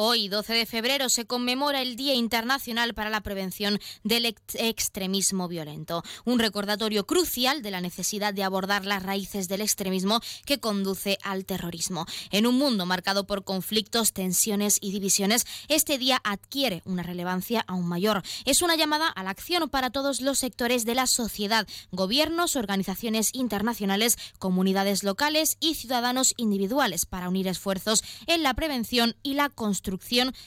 Hoy, 12 de febrero, se conmemora el Día Internacional para la Prevención del Extremismo Violento, un recordatorio crucial de la necesidad de abordar las raíces del extremismo que conduce al terrorismo. En un mundo marcado por conflictos, tensiones y divisiones, este día adquiere una relevancia aún mayor. Es una llamada a la acción para todos los sectores de la sociedad, gobiernos, organizaciones internacionales, comunidades locales y ciudadanos individuales para unir esfuerzos en la prevención y la construcción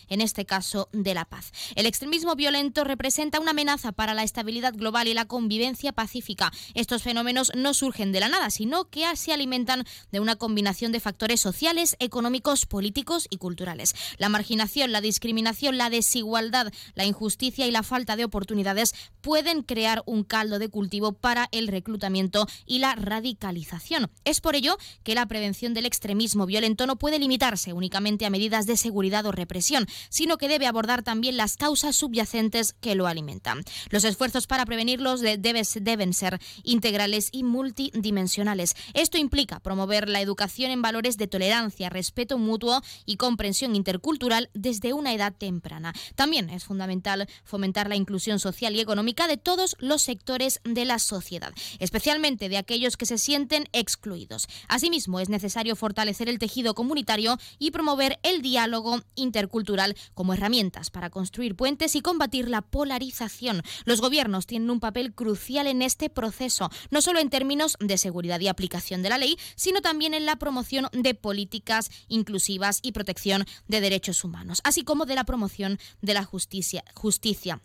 en este caso de la paz. El extremismo violento representa una amenaza para la estabilidad global y la convivencia pacífica. Estos fenómenos no surgen de la nada, sino que se alimentan de una combinación de factores sociales, económicos, políticos y culturales. La marginación, la discriminación, la desigualdad, la injusticia y la falta de oportunidades pueden crear un caldo de cultivo para el reclutamiento y la radicalización. Es por ello que la prevención del extremismo violento no puede limitarse únicamente a medidas de seguridad represión, sino que debe abordar también las causas subyacentes que lo alimentan. Los esfuerzos para prevenirlos deben ser integrales y multidimensionales. Esto implica promover la educación en valores de tolerancia, respeto mutuo y comprensión intercultural desde una edad temprana. También es fundamental fomentar la inclusión social y económica de todos los sectores de la sociedad, especialmente de aquellos que se sienten excluidos. Asimismo, es necesario fortalecer el tejido comunitario y promover el diálogo intercultural como herramientas para construir puentes y combatir la polarización. Los gobiernos tienen un papel crucial en este proceso, no solo en términos de seguridad y aplicación de la ley, sino también en la promoción de políticas inclusivas y protección de derechos humanos, así como de la promoción de la justicia,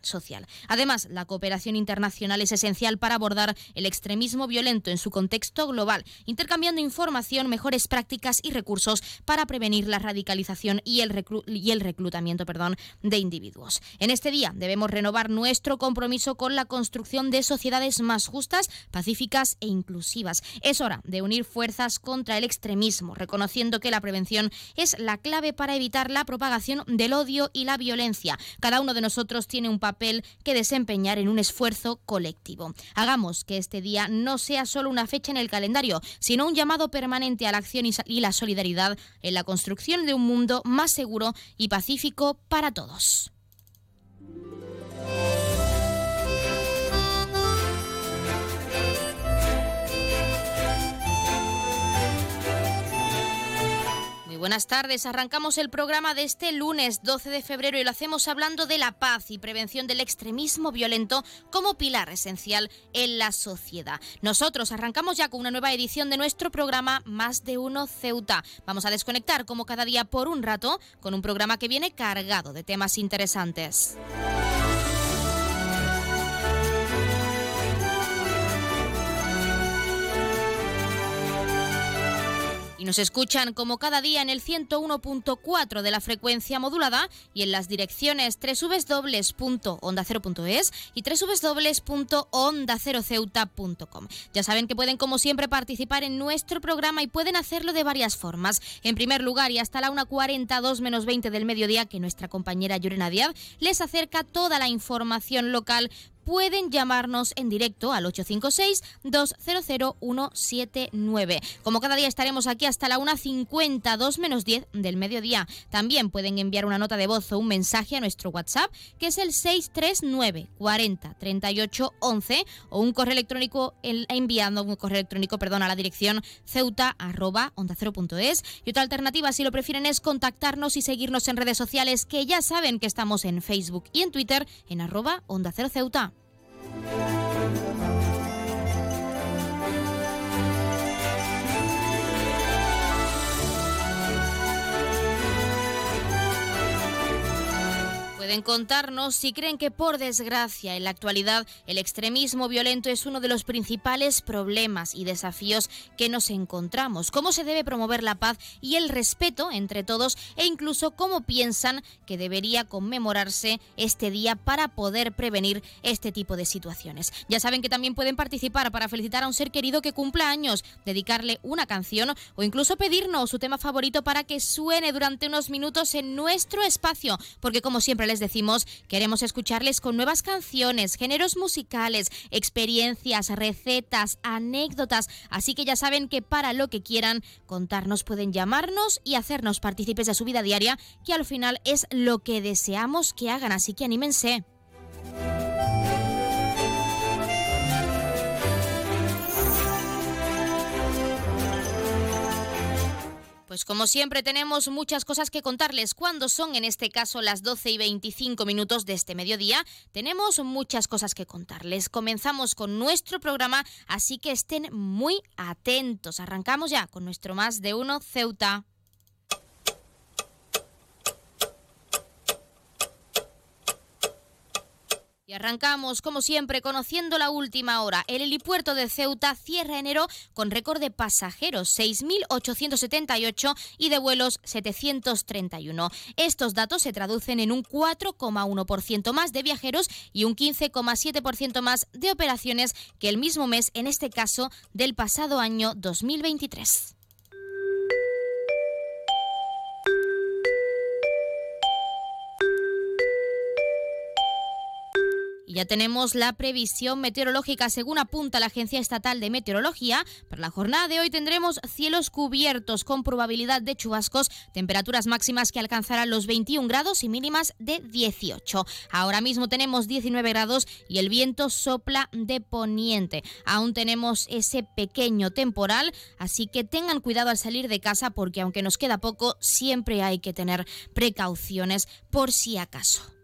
social. Además, la cooperación internacional es esencial para abordar el extremismo violento en su contexto global, intercambiando información, mejores prácticas y recursos para prevenir la radicalización y el reclutamiento y el reclutamiento perdón, de individuos. En este día debemos renovar nuestro compromiso con la construcción de sociedades más justas, pacíficas e inclusivas. Es hora de unir fuerzas contra el extremismo, reconociendo que la prevención es la clave para evitar la propagación del odio y la violencia. Cada uno de nosotros tiene un papel que desempeñar en un esfuerzo colectivo. Hagamos que este día no sea solo una fecha en el calendario, sino un llamado permanente a la acción y la solidaridad en la construcción de un mundo más seguro y pacífico para todos. Buenas tardes. Arrancamos el programa de este lunes 12 de febrero y lo hacemos hablando de la paz y prevención del extremismo violento como pilar esencial en la sociedad. Nosotros arrancamos ya con una nueva edición de nuestro programa Más de Uno Ceuta. Vamos a desconectar como cada día por un rato con un programa que viene cargado de temas interesantes. Nos escuchan como cada día en el 101.4 de la frecuencia modulada y en las direcciones www.onda0.es y www.onda0ceuta.com. Ya saben que pueden como siempre participar en nuestro programa y pueden hacerlo de varias formas. En primer lugar y hasta la 1.42 menos 20 del mediodía que nuestra compañera Llorena Díaz les acerca toda la información local pueden llamarnos en directo al 856-200-179. Como cada día estaremos aquí hasta la 1.52 menos 10 del mediodía. También pueden enviar una nota de voz o un mensaje a nuestro WhatsApp, que es el 639 40 38 11 o un correo electrónico enviando un correo electrónico perdón, a la dirección ceuta arroba onda y otra alternativa si lo prefieren es contactarnos y seguirnos en redes sociales que ya saben que estamos en Facebook y en Twitter en arroba onda cero ceuta. Música Pueden contarnos si creen que por desgracia en la actualidad el extremismo violento es uno de los principales problemas y desafíos que nos encontramos, cómo se debe promover la paz y el respeto entre todos e incluso cómo piensan que debería conmemorarse este día para poder prevenir este tipo de situaciones. Ya saben que también pueden participar para felicitar a un ser querido que cumpla años, dedicarle una canción o incluso pedirnos su tema favorito para que suene durante unos minutos en nuestro espacio, porque como siempre les decimos, queremos escucharles con nuevas canciones, géneros musicales, experiencias, recetas, anécdotas. Así que ya saben que para lo que quieran contarnos pueden llamarnos y hacernos partícipes de su vida diaria, que al final es lo que deseamos que hagan. Así que anímense. Pues como siempre tenemos muchas cosas que contarles. Cuando son en este caso las 12 y 25 minutos de este mediodía, tenemos muchas cosas que contarles. Comenzamos con nuestro programa, así que estén muy atentos. Arrancamos ya con nuestro más de uno Ceuta. Arrancamos, como siempre, conociendo la última hora. El helipuerto de Ceuta cierra enero con récord de pasajeros, 6.878 y de vuelos 731. Estos datos se traducen en un 4,1% más de viajeros y un 15,7% más de operaciones que el mismo mes, en este caso, del pasado año 2023. Ya tenemos la previsión meteorológica según apunta la Agencia Estatal de Meteorología. Para la jornada de hoy tendremos cielos cubiertos con probabilidad de chubascos, temperaturas máximas que alcanzarán los 21 grados y mínimas de 18. Ahora mismo tenemos 19 grados y el viento sopla de poniente. Aún tenemos ese pequeño temporal, así que tengan cuidado al salir de casa porque aunque nos queda poco, siempre hay que tener precauciones por si acaso.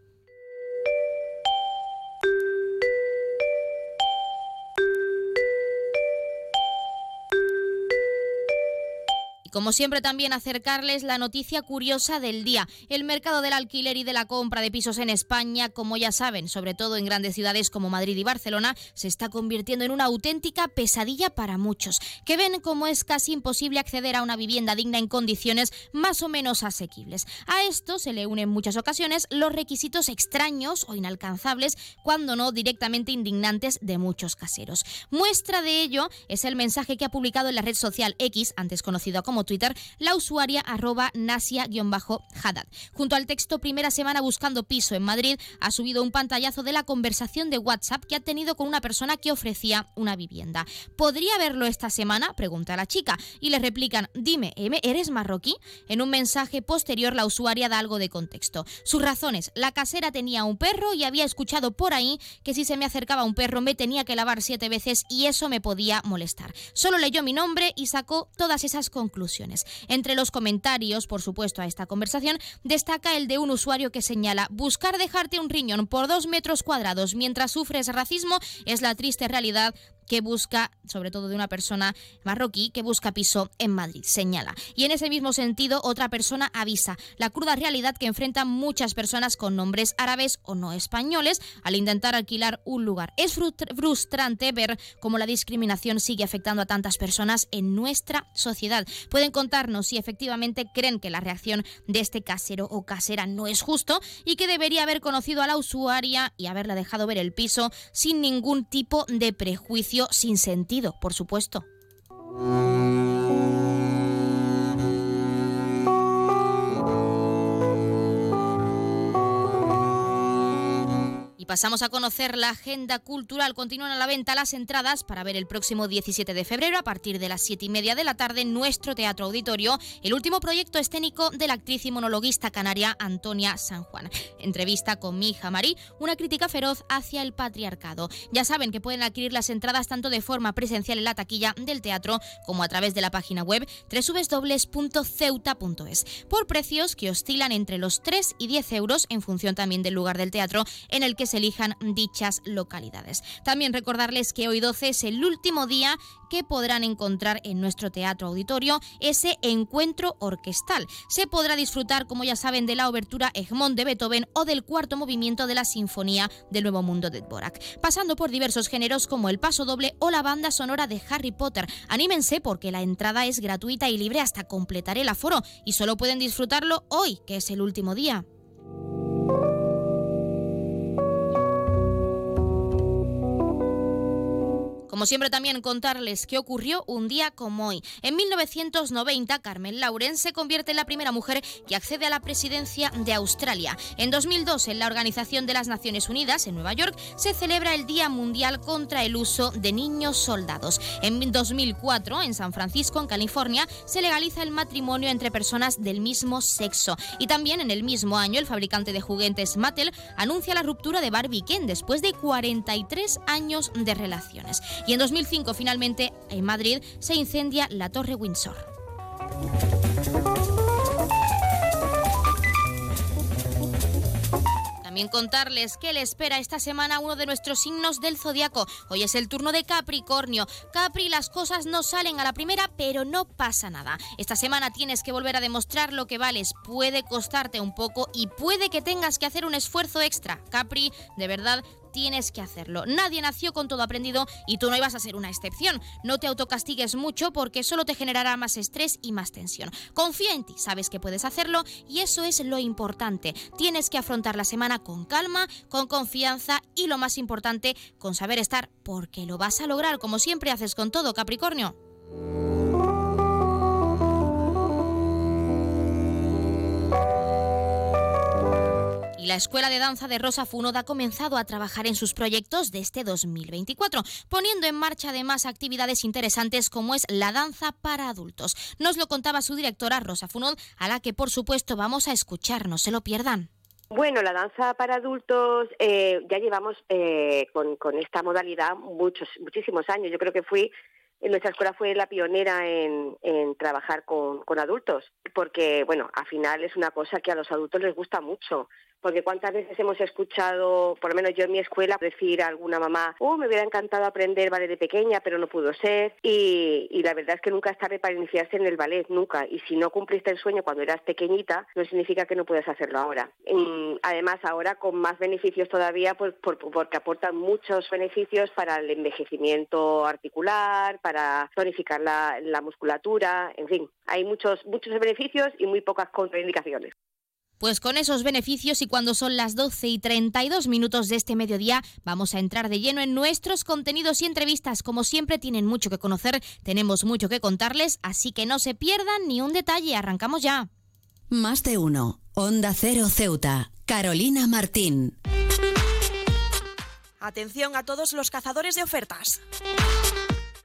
Como siempre también acercarles la noticia curiosa del día. El mercado del alquiler y de la compra de pisos en España, como ya saben, sobre todo en grandes ciudades como Madrid y Barcelona, se está convirtiendo en una auténtica pesadilla para muchos, que ven como es casi imposible acceder a una vivienda digna en condiciones más o menos asequibles. A esto se le unen en muchas ocasiones los requisitos extraños o inalcanzables, cuando no directamente indignantes de muchos caseros. Muestra de ello es el mensaje que ha publicado en la red social X, antes conocido como Twitter la usuaria arroba nasia-haddad. Junto al texto Primera semana buscando piso en Madrid ha subido un pantallazo de la conversación de WhatsApp que ha tenido con una persona que ofrecía una vivienda. ¿Podría verlo esta semana? Pregunta la chica y le replican, dime, ¿eres marroquí? En un mensaje posterior la usuaria da algo de contexto. Sus razones, la casera tenía un perro y había escuchado por ahí que si se me acercaba un perro me tenía que lavar siete veces y eso me podía molestar. Solo leyó mi nombre y sacó todas esas conclusiones. Entre los comentarios, por supuesto, a esta conversación, destaca el de un usuario que señala buscar dejarte un riñón por dos metros cuadrados mientras sufres racismo es la triste realidad que busca, sobre todo de una persona marroquí, que busca piso en Madrid, señala. Y en ese mismo sentido, otra persona avisa la cruda realidad que enfrentan muchas personas con nombres árabes o no españoles al intentar alquilar un lugar. Es frustrante ver cómo la discriminación sigue afectando a tantas personas en nuestra sociedad. Pueden contarnos si efectivamente creen que la reacción de este casero o casera no es justo y que debería haber conocido a la usuaria y haberla dejado ver el piso sin ningún tipo de prejuicio sin sentido, por supuesto. Pasamos a conocer la agenda cultural. Continúan a la venta las entradas para ver el próximo 17 de febrero a partir de las 7 y media de la tarde en nuestro Teatro Auditorio el último proyecto escénico de la actriz y monologuista canaria Antonia San Juan. Entrevista con mi hija Marí, una crítica feroz hacia el patriarcado. Ya saben que pueden adquirir las entradas tanto de forma presencial en la taquilla del teatro como a través de la página web www.ceuta.es por precios que oscilan entre los 3 y 10 euros en función también del lugar del teatro en el que se elijan dichas localidades. También recordarles que hoy 12 es el último día que podrán encontrar en nuestro teatro auditorio ese encuentro orquestal. Se podrá disfrutar, como ya saben, de la obertura Egmont de Beethoven o del cuarto movimiento de la Sinfonía del Nuevo Mundo de Dvorak, pasando por diversos géneros como el paso doble o la banda sonora de Harry Potter. Anímense porque la entrada es gratuita y libre hasta completar el aforo y solo pueden disfrutarlo hoy, que es el último día. Como siempre también contarles qué ocurrió un día como hoy. En 1990, Carmen Lauren se convierte en la primera mujer que accede a la presidencia de Australia. En 2002, en la Organización de las Naciones Unidas, en Nueva York, se celebra el Día Mundial contra el Uso de Niños Soldados. En 2004, en San Francisco, en California, se legaliza el matrimonio entre personas del mismo sexo. Y también en el mismo año, el fabricante de juguetes Mattel anuncia la ruptura de Barbie Ken después de 43 años de relaciones. Y en 2005, finalmente, en Madrid, se incendia la Torre Windsor. También contarles qué le espera esta semana uno de nuestros signos del zodiaco. Hoy es el turno de Capricornio. Capri, las cosas no salen a la primera, pero no pasa nada. Esta semana tienes que volver a demostrar lo que vales. Puede costarte un poco y puede que tengas que hacer un esfuerzo extra. Capri, de verdad, tienes que hacerlo. Nadie nació con todo aprendido y tú no ibas a ser una excepción. No te autocastigues mucho porque solo te generará más estrés y más tensión. Confía en ti, sabes que puedes hacerlo y eso es lo importante. Tienes que afrontar la semana con calma, con confianza y lo más importante, con saber estar porque lo vas a lograr como siempre haces con todo, Capricornio. Y la Escuela de Danza de Rosa Funod ha comenzado a trabajar en sus proyectos de este 2024, poniendo en marcha además actividades interesantes como es la danza para adultos. Nos lo contaba su directora Rosa Funod, a la que por supuesto vamos a escuchar, no se lo pierdan. Bueno, la danza para adultos eh, ya llevamos eh, con, esta modalidad muchos, muchísimos años. Yo creo que fui en nuestra escuela fue la pionera en, trabajar con, con, adultos, porque, bueno, al final es una cosa que a los adultos les gusta mucho porque cuántas veces hemos escuchado, por lo menos yo en mi escuela, decir a alguna mamá, oh, me hubiera encantado aprender ballet de pequeña, pero no pudo ser. Y, la verdad es que nunca es tarde para iniciarse en el ballet, nunca. Y si no cumpliste el sueño cuando eras pequeñita, no significa que no puedas hacerlo ahora. además, ahora con más beneficios todavía, pues porque aportan muchos beneficios para el envejecimiento articular, para tonificar la, la musculatura, en fin, hay muchos, muchos beneficios y muy pocas contraindicaciones. Pues con esos beneficios y cuando son las 12 y 32 minutos de este mediodía, vamos a entrar de lleno en nuestros contenidos y entrevistas. Como siempre, tienen mucho que conocer, tenemos mucho que contarles, así que no se pierdan ni un detalle. Arrancamos ya. Más de uno. Onda Cero Ceuta. Carolina Martín. Atención a todos los cazadores de ofertas.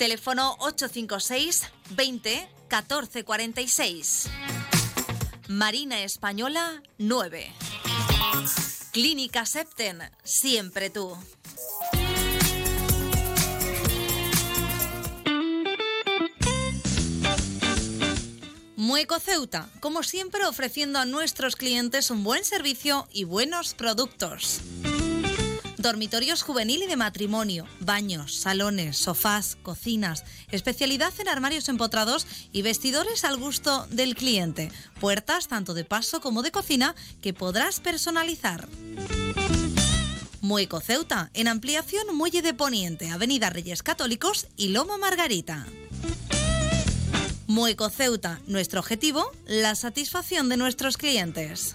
Teléfono 856 20 14 46. Marina Española 9. Clínica Septen, siempre tú. Mueco Ceuta, como siempre ofreciendo a nuestros clientes un buen servicio y buenos productos. Dormitorios juvenil y de matrimonio, baños, salones, sofás, cocinas, especialidad en armarios empotrados y vestidores al gusto del cliente. Puertas tanto de paso como de cocina que podrás personalizar. Mueco Ceuta, en ampliación Muelle de Poniente, Avenida Reyes Católicos y Loma Margarita. Mueco Ceuta, nuestro objetivo, la satisfacción de nuestros clientes.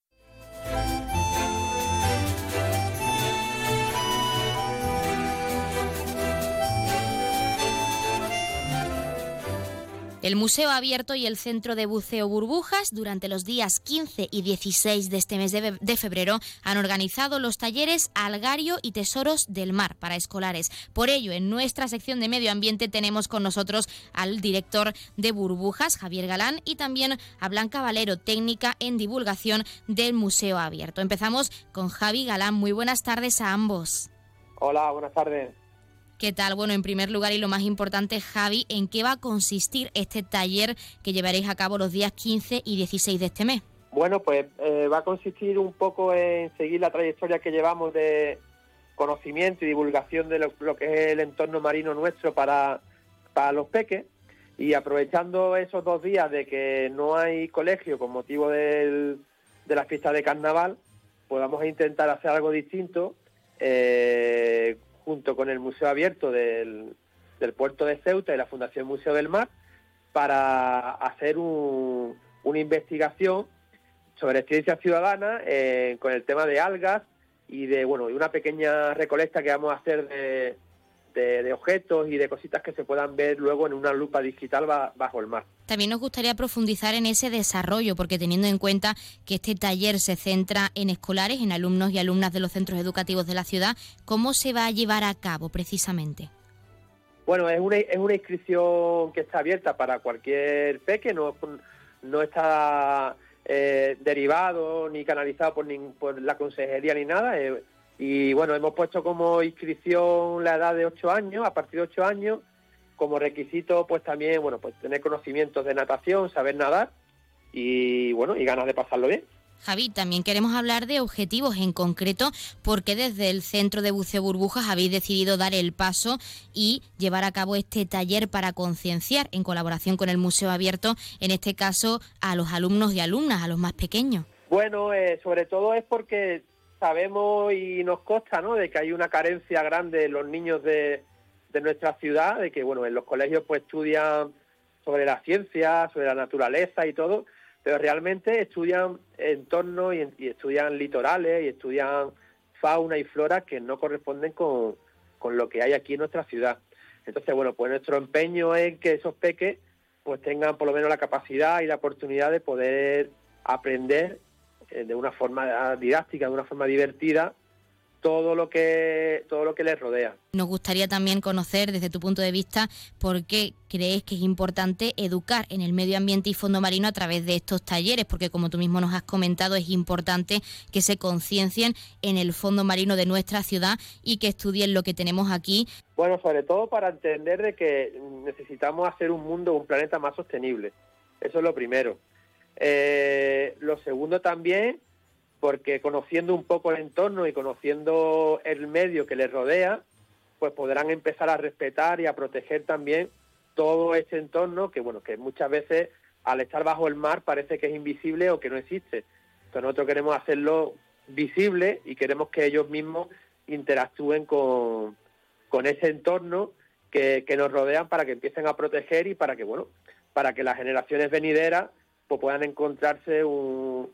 El Museo Abierto y el Centro de Buceo Burbujas durante los días 15 y 16 de este mes de febrero han organizado los talleres Algario y Tesoros del Mar para escolares. Por ello, en nuestra sección de medio ambiente tenemos con nosotros al director de Burbujas, Javier Galán, y también a Blanca Valero, técnica en divulgación del Museo Abierto. Empezamos con Javi Galán. Muy buenas tardes a ambos. Hola, buenas tardes. ¿Qué tal? Bueno, en primer lugar y lo más importante, Javi, ¿en qué va a consistir este taller que llevaréis a cabo los días 15 y 16 de este mes? Bueno, pues eh, va a consistir un poco en seguir la trayectoria que llevamos de conocimiento y divulgación de lo, que es el entorno marino nuestro para, para los peques y aprovechando esos dos días de que no hay colegio con motivo de la fiesta de carnaval, pues vamos a intentar hacer algo distinto eh, junto con el Museo Abierto del, Puerto de Ceuta y la Fundación Museo del Mar, para hacer una investigación sobre ciencia ciudadana eh, con el tema de algas y de bueno y una pequeña recolecta que vamos a hacer de, de, objetos y de cositas que se puedan ver luego en una lupa digital bajo el mar. También nos gustaría profundizar en ese desarrollo, porque teniendo en cuenta que este taller se centra en escolares, en alumnos y alumnas de los centros educativos de la ciudad, ¿cómo se va a llevar a cabo precisamente? Bueno, es una, es una inscripción que está abierta para cualquier peque, no, no está eh, derivado ni canalizado por, por la consejería ni nada. Y bueno, hemos puesto como inscripción la edad de 8 años, a partir de 8 años, como requisito pues también, bueno, pues tener conocimientos de natación, saber nadar y bueno, y ganas de pasarlo bien. Javi, también queremos hablar de objetivos en concreto, porque desde el Centro de Buceo Burbujas habéis decidido dar el paso y llevar a cabo este taller para concienciar en colaboración con el Museo Abierto, en este caso a los alumnos y alumnas, a los más pequeños. Bueno, eh, sobre todo es porque sabemos y nos consta ¿no? de que hay una carencia grande en los niños de, nuestra ciudad, de que bueno, en los colegios pues estudian sobre la ciencia, sobre la naturaleza y todo, pero realmente estudian entornos y, estudian litorales y estudian fauna y flora que no corresponden con, con lo que hay aquí en nuestra ciudad. Entonces, bueno, pues nuestro empeño es que esos peques pues tengan por lo menos la capacidad y la oportunidad de poder aprender de una forma didáctica, de una forma divertida, todo lo que todo lo que les rodea. Nos gustaría también conocer desde tu punto de vista por qué crees que es importante educar en el medio ambiente y fondo marino a través de estos talleres, porque como tú mismo nos has comentado es importante que se conciencien en el fondo marino de nuestra ciudad y que estudien lo que tenemos aquí. Bueno, sobre todo para entender de que necesitamos hacer un mundo, un planeta más sostenible. Eso es lo primero. Eh, lo segundo también, porque conociendo un poco el entorno y conociendo el medio que les rodea, pues podrán empezar a respetar y a proteger también todo este entorno que, bueno, que muchas veces al estar bajo el mar parece que es invisible o que no existe. Entonces nosotros queremos hacerlo visible y queremos que ellos mismos interactúen con, con ese entorno que, que nos rodean para que empiecen a proteger y para que, bueno, para que las generaciones venideras pues puedan encontrarse un,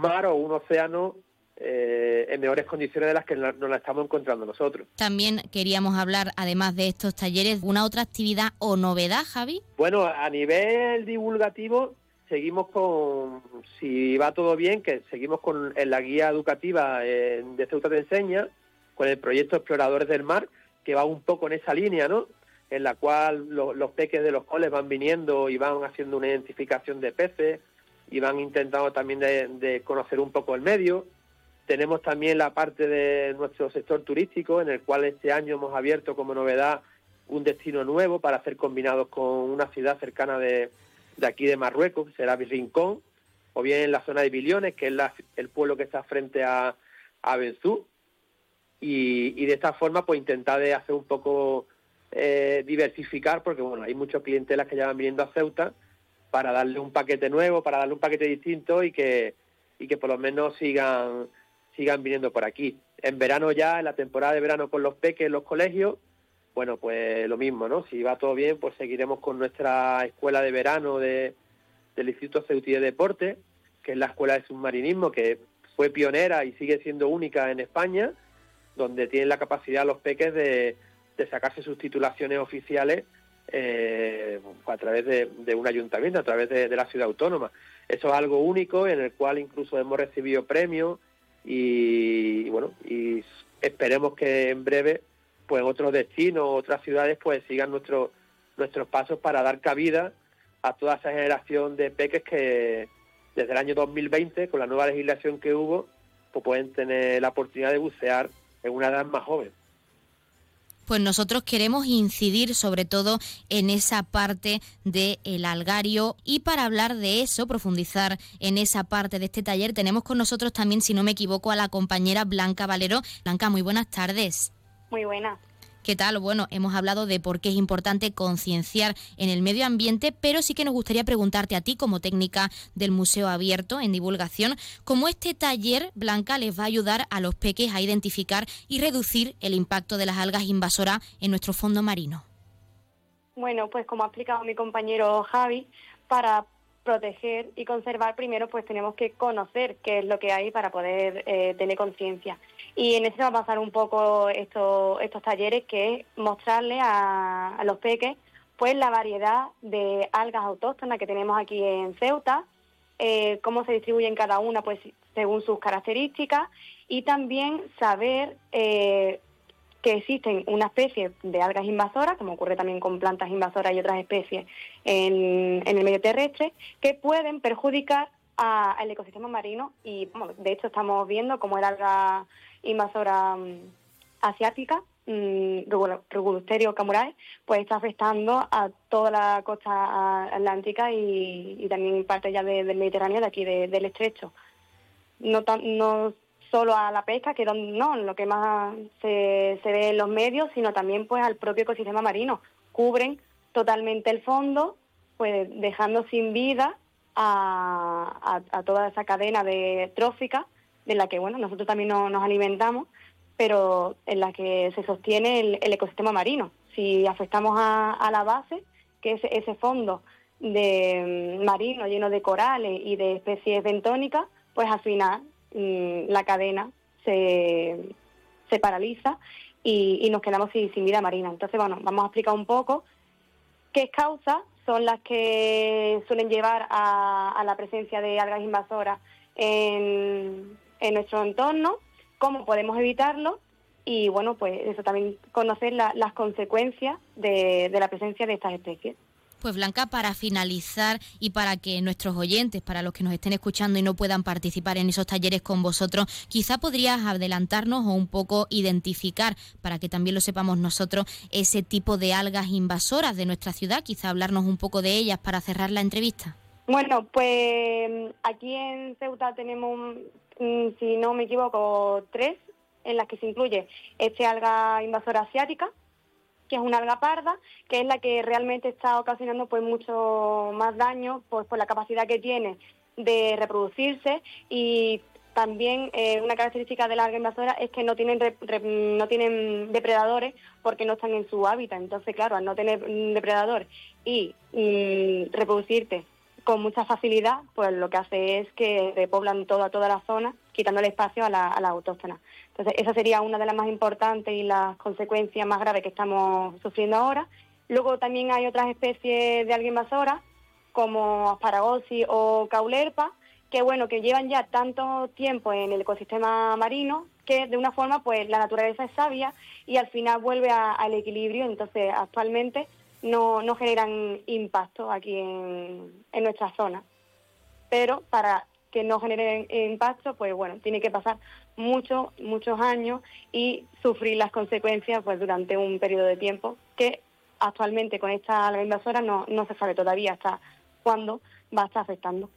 mar o un océano eh, en mejores condiciones de las que nos la estamos encontrando nosotros. También queríamos hablar, además de estos talleres, una otra actividad o novedad, Javi. Bueno, a nivel divulgativo seguimos con, si va todo bien, que seguimos con en la guía educativa de Ceuta te enseña, con el proyecto Exploradores del Mar, que va un poco en esa línea, ¿no? En la cual los peques de los coles van viniendo y van haciendo una identificación de peces y van intentando también de conocer un poco el medio tenemos también la parte de nuestro sector turístico, en el cual este año hemos abierto como novedad un destino nuevo para hacer combinados con una ciudad cercana de, aquí de Marruecos, que será Rincón, o bien en la zona de Biliones, que es el pueblo que está frente a, a Benzú. Y, de esta forma, pues intentar de hacer un poco eh, diversificar, porque bueno, hay muchos clientelas que ya van viniendo a Ceuta para darle un paquete nuevo, para darle un paquete distinto y que, y que por lo menos sigan sigan viniendo por aquí. En verano ya, en la temporada de verano con los peques en los colegios, bueno, pues lo mismo, ¿no? Si va todo bien, pues seguiremos con nuestra escuela de verano de, del Instituto Ceutí de Deporte, que es la escuela de submarinismo, que fue pionera y sigue siendo única en España, donde tienen la capacidad los peques de, sacarse sus titulaciones oficiales eh, a través de, un ayuntamiento, a través de, de la ciudad autónoma. Eso es algo único en el cual incluso hemos recibido premios y, bueno, y esperemos que en breve, pues en otros destinos, otras ciudades, pues sigan nuestros nuestros pasos para dar cabida a toda esa generación de peques que desde el año 2020, con la nueva legislación que hubo, pues pueden tener la oportunidad de bucear en una edad más joven pues nosotros queremos incidir sobre todo en esa parte del algario y para hablar de eso, profundizar en esa parte de este taller, tenemos con nosotros también, si no me equivoco, a la compañera Blanca Valero. Blanca, muy buenas tardes. Muy buenas. ¿Qué tal? Bueno, hemos hablado de por qué es importante concienciar en el medio ambiente, pero sí que nos gustaría preguntarte a ti, como técnica del Museo Abierto en divulgación, cómo este taller, Blanca, les va a ayudar a los peques a identificar y reducir el impacto de las algas invasoras en nuestro fondo marino. Bueno, pues como ha explicado mi compañero Javi, para proteger y conservar, primero pues tenemos que conocer qué es lo que hay para poder eh, tener conciencia. Y en eso va a pasar un poco estos, estos talleres, que es mostrarle a, los peques pues la variedad de algas autóctonas que tenemos aquí en Ceuta, eh, cómo se distribuyen cada una pues según sus características y también saber eh, que existen una especie de algas invasoras, como ocurre también con plantas invasoras y otras especies en, el medio terrestre, que pueden perjudicar al ecosistema marino y de hecho estamos viendo cómo el alga invasora mm, asiática, mmm, camurae, pues está afectando a toda la costa atlántica y, también parte ya del Mediterráneo, de aquí del estrecho. No, no solo a la pesca, que no, lo que más se, se ve en los medios, sino también pues al propio ecosistema marino. Cubren totalmente el fondo, pues dejando sin vida a, toda esa cadena de trófica de la que bueno nosotros también nos alimentamos, pero en la que se sostiene el, ecosistema marino. Si afectamos a, a la base, que es ese fondo de mm, marino lleno de corales y de especies bentónicas, pues al final Mm, la cadena se, se paraliza y, nos quedamos sin, vida marina. Entonces, bueno, vamos a explicar un poco qué causas son las que suelen llevar a, la presencia de algas invasoras en, nuestro entorno, cómo podemos evitarlo y, bueno, pues eso también conocer las consecuencias de la presencia de estas especies. Pues Blanca, para finalizar y para que nuestros oyentes, para los que nos estén escuchando y no puedan participar en esos talleres con vosotros, quizá podrías adelantarnos o un poco identificar, para que también lo sepamos nosotros, ese tipo de algas invasoras de nuestra ciudad, quizá hablarnos un poco de ellas para cerrar la entrevista. Bueno, pues aquí en Ceuta tenemos, si no me equivoco, tres en las que se incluye este alga invasora asiática, que es una alga parda, que es la que realmente está ocasionando pues mucho más daño pues por la capacidad que tiene de reproducirse y también eh, una característica de la alga invasora es que no tienen no tienen depredadores porque no están en su hábitat. Entonces, claro, al no tener depredador y reproducirte con mucha facilidad, pues lo que hace es que repoblan toda, toda la zona, quitándole espacio a la, a la autóctona. Entonces, esa sería una de las más importantes y las consecuencias más graves que estamos sufriendo ahora. Luego también hay otras especies de alga invasora, como asparagosis o caulerpa, que bueno, que llevan ya tanto tiempo en el ecosistema marino que de una forma pues la naturaleza es sabia y al final vuelve al equilibrio, entonces actualmente no, no generan impacto aquí en, en nuestra zona. Pero para que no generen impacto, pues bueno, tiene que pasar muchos, muchos años y sufrir las consecuencias pues durante un periodo de tiempo que actualmente con esta alga invasora no, no se sabe todavía hasta cuándo va a estar afectando.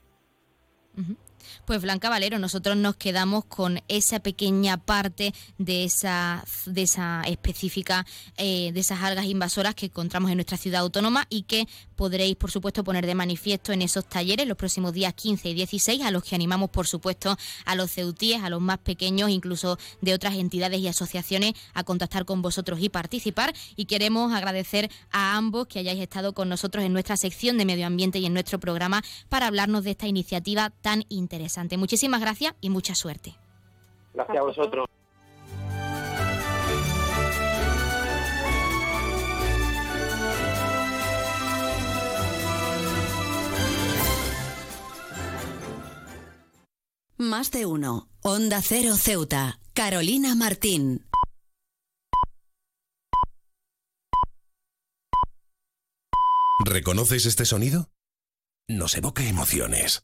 Pues Blanca Valero, nosotros nos quedamos con esa pequeña parte de esa, de esa específica, eh, de esas algas invasoras que encontramos en nuestra ciudad autónoma y que podréis, por supuesto, poner de manifiesto en esos talleres los próximos días 15 y 16, a los que animamos, por supuesto, a los ceutíes, a los más pequeños, incluso de otras entidades y asociaciones, a contactar con vosotros y participar. Y queremos agradecer a ambos que hayáis estado con nosotros en nuestra sección de medio ambiente y en nuestro programa para hablarnos de esta iniciativa tan interesante. Muchísimas gracias y mucha suerte. Gracias a vosotros. Más de uno. Onda Cero Ceuta. Carolina Martín. ¿Reconoces este sonido? Nos evoca emociones,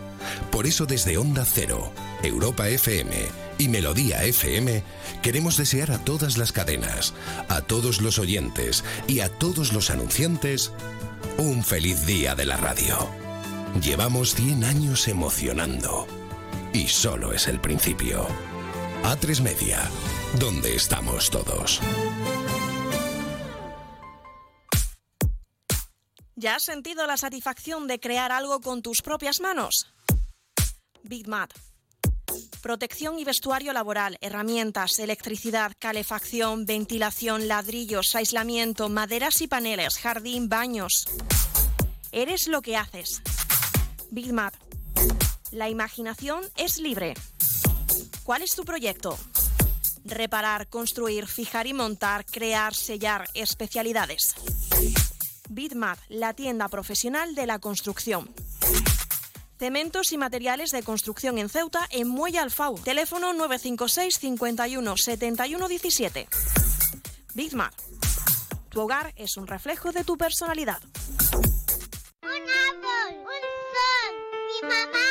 Por eso desde Onda Cero, Europa FM y Melodía FM queremos desear a todas las cadenas, a todos los oyentes y a todos los anunciantes un feliz día de la radio. Llevamos 100 años emocionando y solo es el principio. A3 Media, donde estamos todos. ¿Ya has sentido la satisfacción de crear algo con tus propias manos? Big Mat. Protección y vestuario laboral, herramientas, electricidad, calefacción, ventilación, ladrillos, aislamiento, maderas y paneles, jardín, baños. Eres lo que haces. Big Mat. La imaginación es libre. ¿Cuál es tu proyecto? Reparar, construir, fijar y montar, crear, sellar, especialidades. Bitmat, la tienda profesional de la construcción. Cementos y materiales de construcción en Ceuta, en Muelle Alfau. Teléfono 956 51 71 17. Bitmat. Tu hogar es un reflejo de tu personalidad. Un árbol, un sol, mi mamá,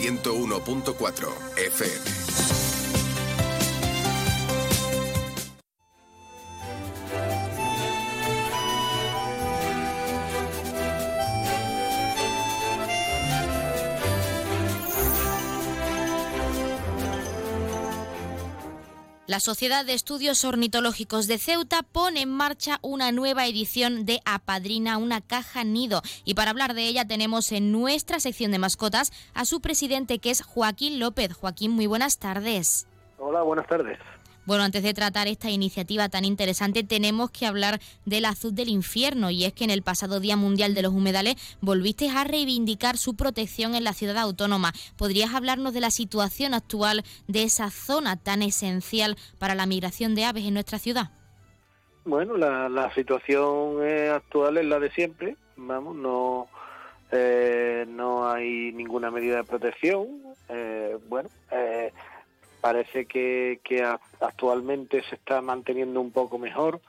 101.4 FM. La Sociedad de Estudios Ornitológicos de Ceuta pone en marcha una nueva edición de Apadrina, una caja nido. Y para hablar de ella tenemos en nuestra sección de mascotas a su presidente que es Joaquín López. Joaquín, muy buenas tardes. Hola, buenas tardes. Bueno, antes de tratar esta iniciativa tan interesante, tenemos que hablar del azul del infierno. Y es que en el pasado Día Mundial de los Humedales volviste a reivindicar su protección en la ciudad autónoma. ¿Podrías hablarnos de la situación actual de esa zona tan esencial para la migración de aves en nuestra ciudad? Bueno, la, la situación eh, actual es la de siempre. Vamos, no eh, no hay ninguna medida de protección. Eh, bueno, eh, parece que, que actualmente se está manteniendo un poco mejor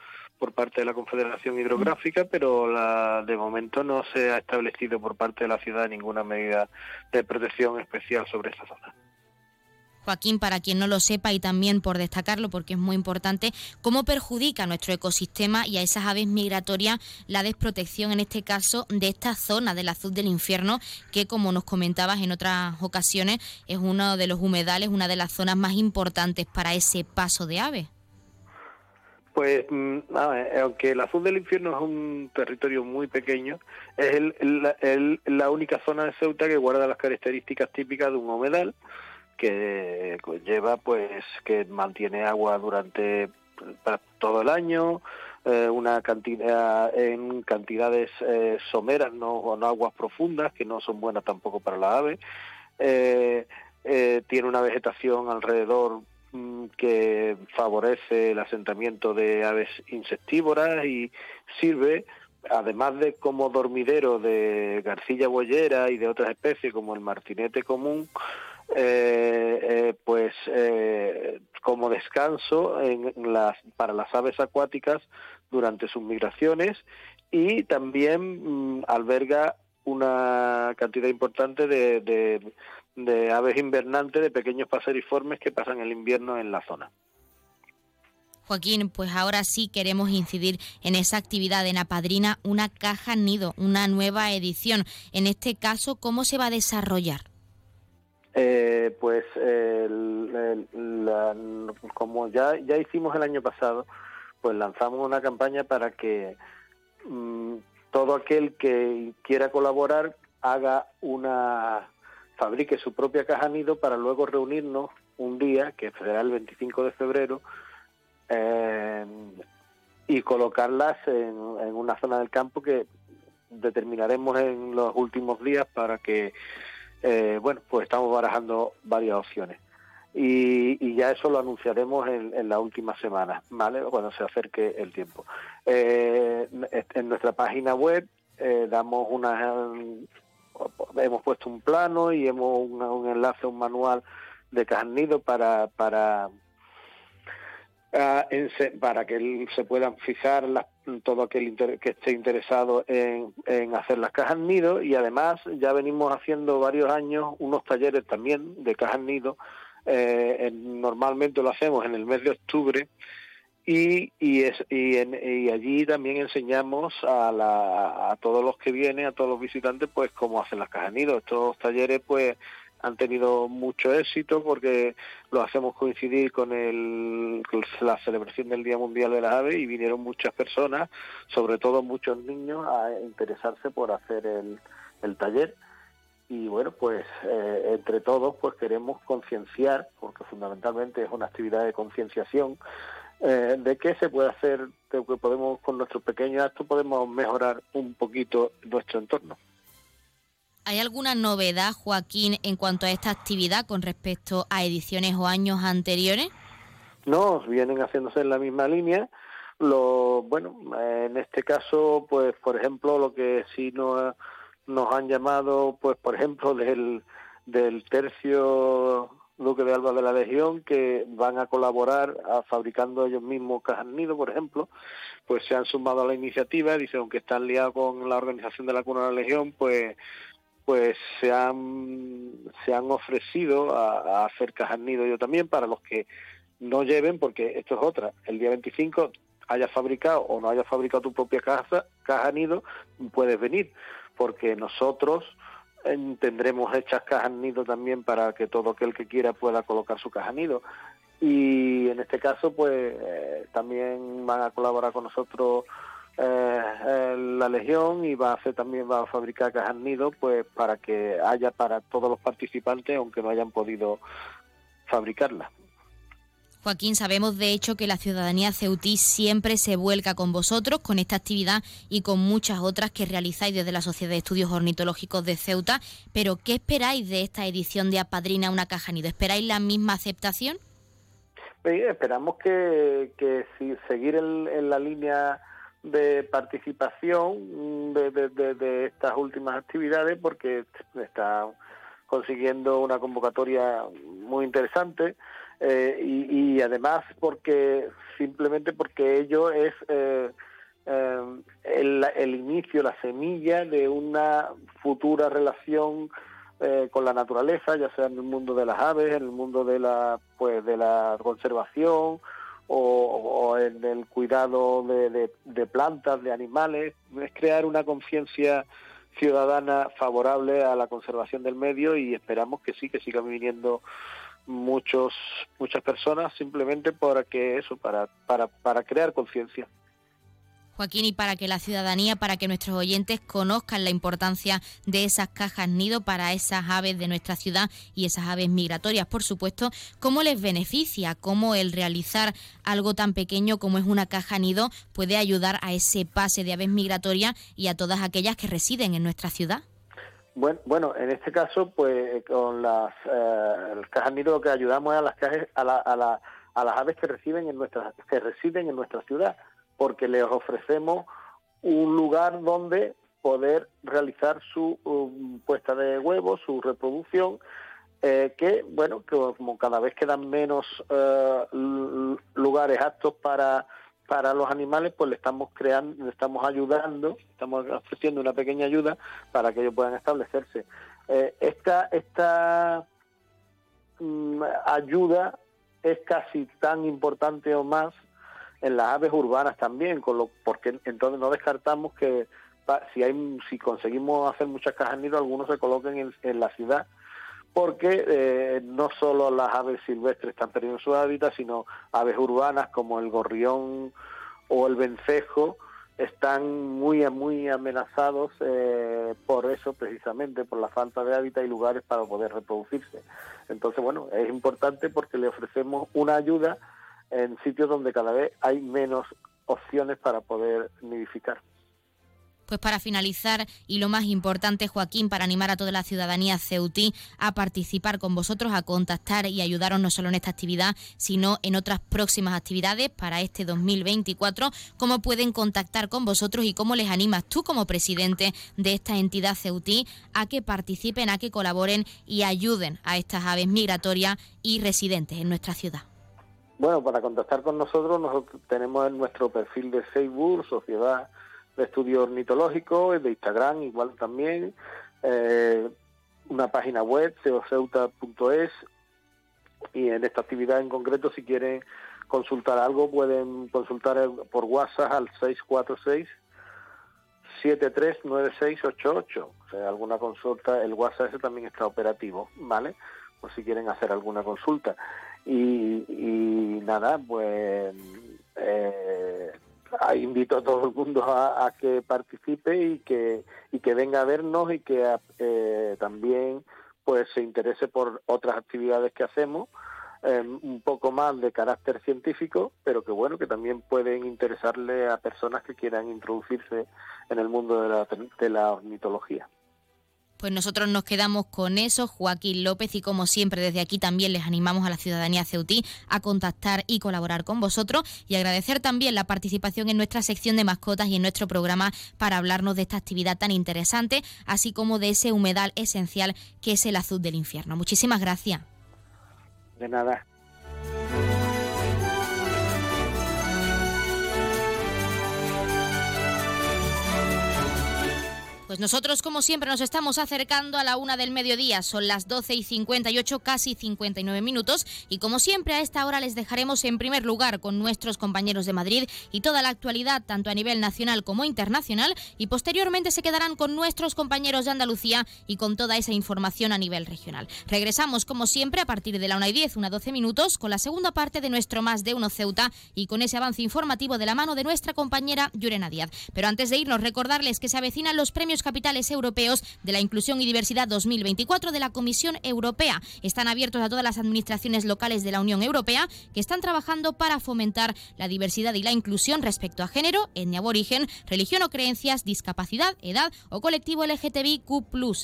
por parte de la Confederación Hidrográfica, pero la, de momento no se ha establecido por parte de la ciudad ninguna medida de protección especial sobre esa zona. Joaquín, para quien no lo sepa y también por destacarlo porque es muy importante, ¿cómo perjudica a nuestro ecosistema y a esas aves migratorias la desprotección, en este caso, de esta zona del azul del infierno, que como nos comentabas en otras ocasiones, es uno de los humedales, una de las zonas más importantes para ese paso de aves? Pues, mm, aunque el azul del infierno es un territorio muy pequeño, es la única zona de Ceuta que guarda las características típicas de un humedal que lleva pues que mantiene agua durante todo el año eh, una cantidad en cantidades eh, someras no, no aguas profundas que no son buenas tampoco para la ave. Eh, tiene una vegetación alrededor mm, que favorece el asentamiento de aves insectívoras y sirve además de como dormidero de garcilla boyera y de otras especies como el martinete común eh, eh, pues eh, como descanso en las, para las aves acuáticas durante sus migraciones y también mm, alberga una cantidad importante de, de, aves invernantes, de pequeños paseriformes que pasan el invierno en la zona. Joaquín, pues ahora sí queremos incidir en esa actividad en Apadrina, una caja nido, una nueva edición. En este caso, ¿cómo se va a desarrollar? Eh, pues como ya, ya hicimos el año pasado, pues lanzamos una campaña para que mm, todo aquel que quiera colaborar haga una fabrique su propia caja nido para luego reunirnos un día, que será el 25 de febrero, eh, y colocarlas en una zona del campo que determinaremos en los últimos días para que eh, bueno, pues estamos barajando varias opciones. Y, ya eso lo anunciaremos en, la última semana, ¿vale? Cuando se acerque el tiempo. Eh, en nuestra página web eh, damos una... Hemos puesto un plano y hemos un enlace, un manual de Nido para, para para que se puedan fijar todo aquel que esté interesado en, hacer las cajas nido y además ya venimos haciendo varios años unos talleres también de cajas nido. Eh, normalmente lo hacemos en el mes de octubre y, y, es, y, y allí también enseñamos a, la, a todos los que vienen, a todos los visitantes, pues cómo hacen las cajas nido. Estos talleres pues han tenido mucho éxito porque lo hacemos coincidir con, el, la celebración del Día Mundial de las Aves y vinieron muchas personas, sobre todo muchos niños, a interesarse por hacer el, taller. Y bueno, pues eh, entre todos pues queremos concienciar, porque fundamentalmente es una actividad de concienciación, eh, de qué se puede hacer, de que podemos con nuestros pequeños actos podemos mejorar un poquito nuestro entorno. ¿Hay alguna novedad, Joaquín, en cuanto a esta actividad con respecto a ediciones o años anteriores? No, vienen haciéndose en la misma línea. Lo, bueno, en este caso, pues, por ejemplo, lo que sí nos, han llamado, pues, por ejemplo, del, del tercio Duque de Alba de la Legión, que van a colaborar a, fabricando ellos mismos cajas nido, por ejemplo, pues se han sumado a la iniciativa, dice, aunque están liados con la organización de la Cuna de la Legión, pues pues se han, se han ofrecido a, hacer cajas nido yo también para los que no lleven, porque esto es otra, el día 25 hayas fabricado o no hayas fabricado tu propia casa, caja nido, puedes venir, porque nosotros tendremos hechas cajas nido también para que todo aquel que quiera pueda colocar su caja nido. Y en este caso, pues eh, también van a colaborar con nosotros eh, la Legión y va a hacer también va a fabricar cajas nido pues para que haya para todos los participantes aunque no hayan podido fabricarlas. Joaquín, sabemos de hecho que la ciudadanía ceutí siempre se vuelca con vosotros, con esta actividad y con muchas otras que realizáis desde la Sociedad de Estudios Ornitológicos de Ceuta, pero ¿qué esperáis de esta edición de Apadrina una caja nido? ¿Esperáis la misma aceptación? esperamos que, que si seguir en la línea de participación de, de, estas últimas actividades porque está consiguiendo una convocatoria muy interesante eh, y, además porque simplemente porque ello es eh, eh, el, el, inicio, la semilla de una futura relación con la naturaleza, ya sea en el mundo de las aves, en el mundo de la pues de la conservación o, en el cuidado de, plantas, de animales, es crear una conciencia ciudadana favorable a la conservación del medio y esperamos que sí, que sigan viniendo muchos muchas personas simplemente para que eso, para, para, para crear conciencia. Joaquín, y para que la ciudadanía, para que nuestros oyentes conozcan la importancia de esas cajas nido para esas aves de nuestra ciudad y esas aves migratorias, por supuesto, ¿cómo les beneficia? ¿Cómo el realizar algo tan pequeño como es una caja nido puede ayudar a ese pase de aves migratorias y a todas aquellas que residen en nuestra ciudad? Bueno, bueno, en este caso, pues con las eh, cajas nido lo que ayudamos es a las cajas, a, la, a, la, las aves que residen en nuestra que residen en nuestra ciudad porque les ofrecemos un lugar donde poder realizar su um, puesta de huevos, su reproducción, eh, que, bueno, que como cada vez quedan menos uh, lugares aptos para, para los animales, pues le estamos creando, le estamos ayudando, estamos ofreciendo una pequeña ayuda para que ellos puedan establecerse. Eh, esta esta um, ayuda es casi tan importante o más en las aves urbanas también, con lo, porque entonces no descartamos que si hay si conseguimos hacer muchas cajas nido, algunos se coloquen en, la ciudad, porque eh, no solo las aves silvestres están perdiendo su hábitat, sino aves urbanas como el gorrión o el vencejo están muy muy amenazados eh, por eso precisamente por la falta de hábitat y lugares para poder reproducirse. Entonces bueno es importante porque le ofrecemos una ayuda en sitios donde cada vez hay menos opciones para poder nidificar. Pues para finalizar, y lo más importante, Joaquín, para animar a toda la ciudadanía ceutí a participar con vosotros, a contactar y ayudaros no solo en esta actividad, sino en otras próximas actividades para este 2024, cómo pueden contactar con vosotros y cómo les animas tú como presidente de esta entidad ceutí a que participen, a que colaboren y ayuden a estas aves migratorias y residentes en nuestra ciudad. Bueno, para contactar con nosotros, nosotros tenemos en nuestro perfil de Facebook, Sociedad de Estudio Ornitológico, de Instagram igual también, eh, una página web, ceoceuta.es, y en esta actividad en concreto, si quieren consultar algo, pueden consultar por WhatsApp al 646 739688. O sea, alguna consulta, el WhatsApp ese también está operativo, ¿vale? Por si quieren hacer alguna consulta. Y, nada, pues eh, invito a todo el mundo a, que participe y que, y que venga a vernos y que eh, también pues se interese por otras actividades que hacemos. Eh, un poco más de carácter científico, pero que bueno, que también pueden interesarle a personas que quieran introducirse en el mundo de la, de la ornitología. Pues nosotros nos quedamos con eso, Joaquín López, y como siempre desde aquí también les animamos a la ciudadanía ceutí a contactar y colaborar con vosotros y agradecer también la participación en nuestra sección de mascotas y en nuestro programa para hablarnos de esta actividad tan interesante, así como de ese humedal esencial que es el azul del infierno. Muchísimas gracias. De nada. Pues nosotros, como siempre, nos estamos acercando a la una del mediodía. Son las 12 y 58, casi 59 minutos. Y como siempre, a esta hora les dejaremos en primer lugar con nuestros compañeros de Madrid y toda la actualidad, tanto a nivel nacional como internacional. Y posteriormente se quedarán con nuestros compañeros de Andalucía y con toda esa información a nivel regional. Regresamos, como siempre, a partir de la una y 10, una 12 minutos, con la segunda parte de nuestro Más de Uno Ceuta y con ese avance informativo de la mano de nuestra compañera Yurena Díaz. Pero antes de irnos, recordarles que se avecinan los premios Capitales Europeos de la Inclusión y Diversidad 2024 de la Comisión Europea. Están abiertos a todas las administraciones locales de la Unión Europea que están trabajando para fomentar la diversidad y la inclusión respecto a género, etnia aborigen, religión o creencias, discapacidad, edad o colectivo LGTBIQ+,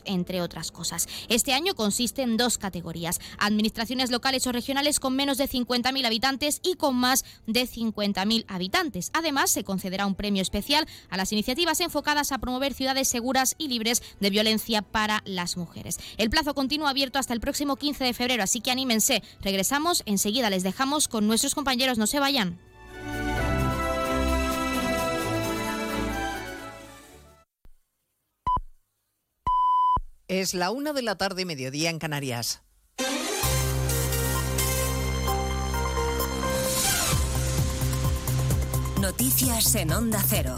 entre otras cosas. Este año consiste en dos categorías: administraciones locales o regionales con menos de 50.000 habitantes y con más de 50.000 habitantes. Además, se concederá un premio especial a las iniciativas enfocadas a promover ciudades seguras y libres de violencia para las mujeres. El plazo continúa abierto hasta el próximo 15 de febrero, así que anímense. Regresamos, enseguida les dejamos con nuestros compañeros, no se vayan. Es la una de la tarde, mediodía en Canarias. Noticias en Onda Cero.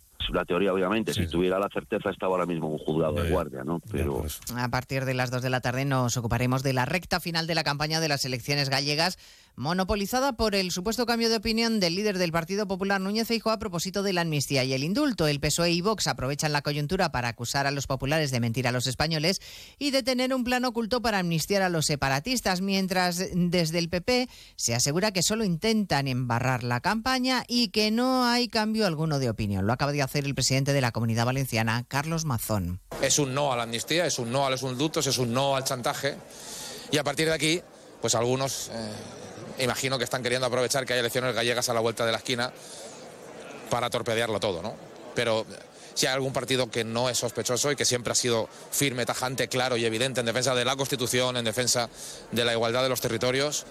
una teoría, obviamente. si tuviera la certeza, estaba ahora mismo un juzgado de guardia, ¿no? Pero. A partir de las 2 de la tarde nos ocuparemos de la recta final de la campaña de las elecciones gallegas, monopolizada por el supuesto cambio de opinión del líder del Partido Popular, Núñez Feijóo, a propósito de la amnistía y el indulto. El PSOE y Vox aprovechan la coyuntura para acusar a los populares de mentir a los españoles y de tener un plan oculto para amnistiar a los separatistas, mientras desde el PP se asegura que solo intentan embarrar la campaña y que no hay cambio alguno de opinión. Lo acaba de hacer el presidente de la Comunidad Valenciana, Carlos Mazón. Es un no a la amnistía, es un no a los indultos, es un no al chantaje y a partir de aquí, pues algunos eh, imagino que están queriendo aprovechar que hay elecciones gallegas a la vuelta de la esquina para torpedearlo todo, ¿no? Pero si hay algún partido que no es sospechoso y que siempre ha sido firme, tajante, claro y evidente en defensa de la Constitución, en defensa de la igualdad de los territorios,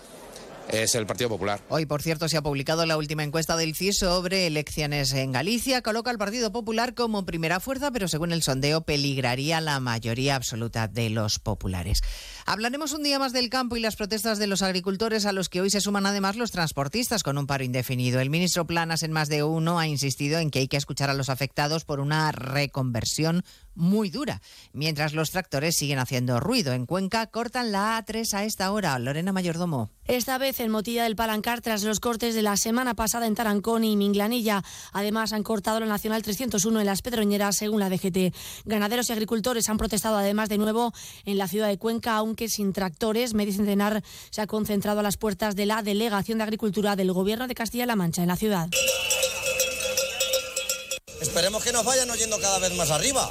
es el Partido Popular. Hoy, por cierto, se ha publicado la última encuesta del CIS sobre elecciones en Galicia. Coloca al Partido Popular como primera fuerza, pero según el sondeo peligraría la mayoría absoluta de los populares. Hablaremos un día más del campo y las protestas de los agricultores a los que hoy se suman además los transportistas con un paro indefinido. El ministro Planas en más de uno ha insistido en que hay que escuchar a los afectados por una reconversión muy dura, mientras los tractores siguen haciendo ruido. En Cuenca cortan la A3 a esta hora. Lorena Mayordomo. Esta vez en Motilla del Palancar tras los cortes de la semana pasada en Tarancón y Minglanilla. Además han cortado la Nacional 301 en las Pedroñeras según la DGT. Ganaderos y agricultores han protestado además de nuevo en la ciudad de Cuenca, aunque sin tractores. Medio Centenar se ha concentrado a las puertas de la Delegación de Agricultura del Gobierno de Castilla-La Mancha en la ciudad. Esperemos que nos vayan oyendo cada vez más arriba.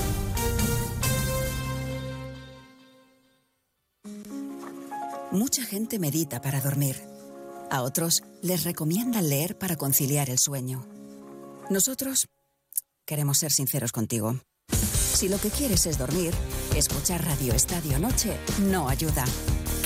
Mucha gente medita para dormir. A otros les recomiendan leer para conciliar el sueño. Nosotros queremos ser sinceros contigo. Si lo que quieres es dormir, escuchar Radio Estadio Noche no ayuda.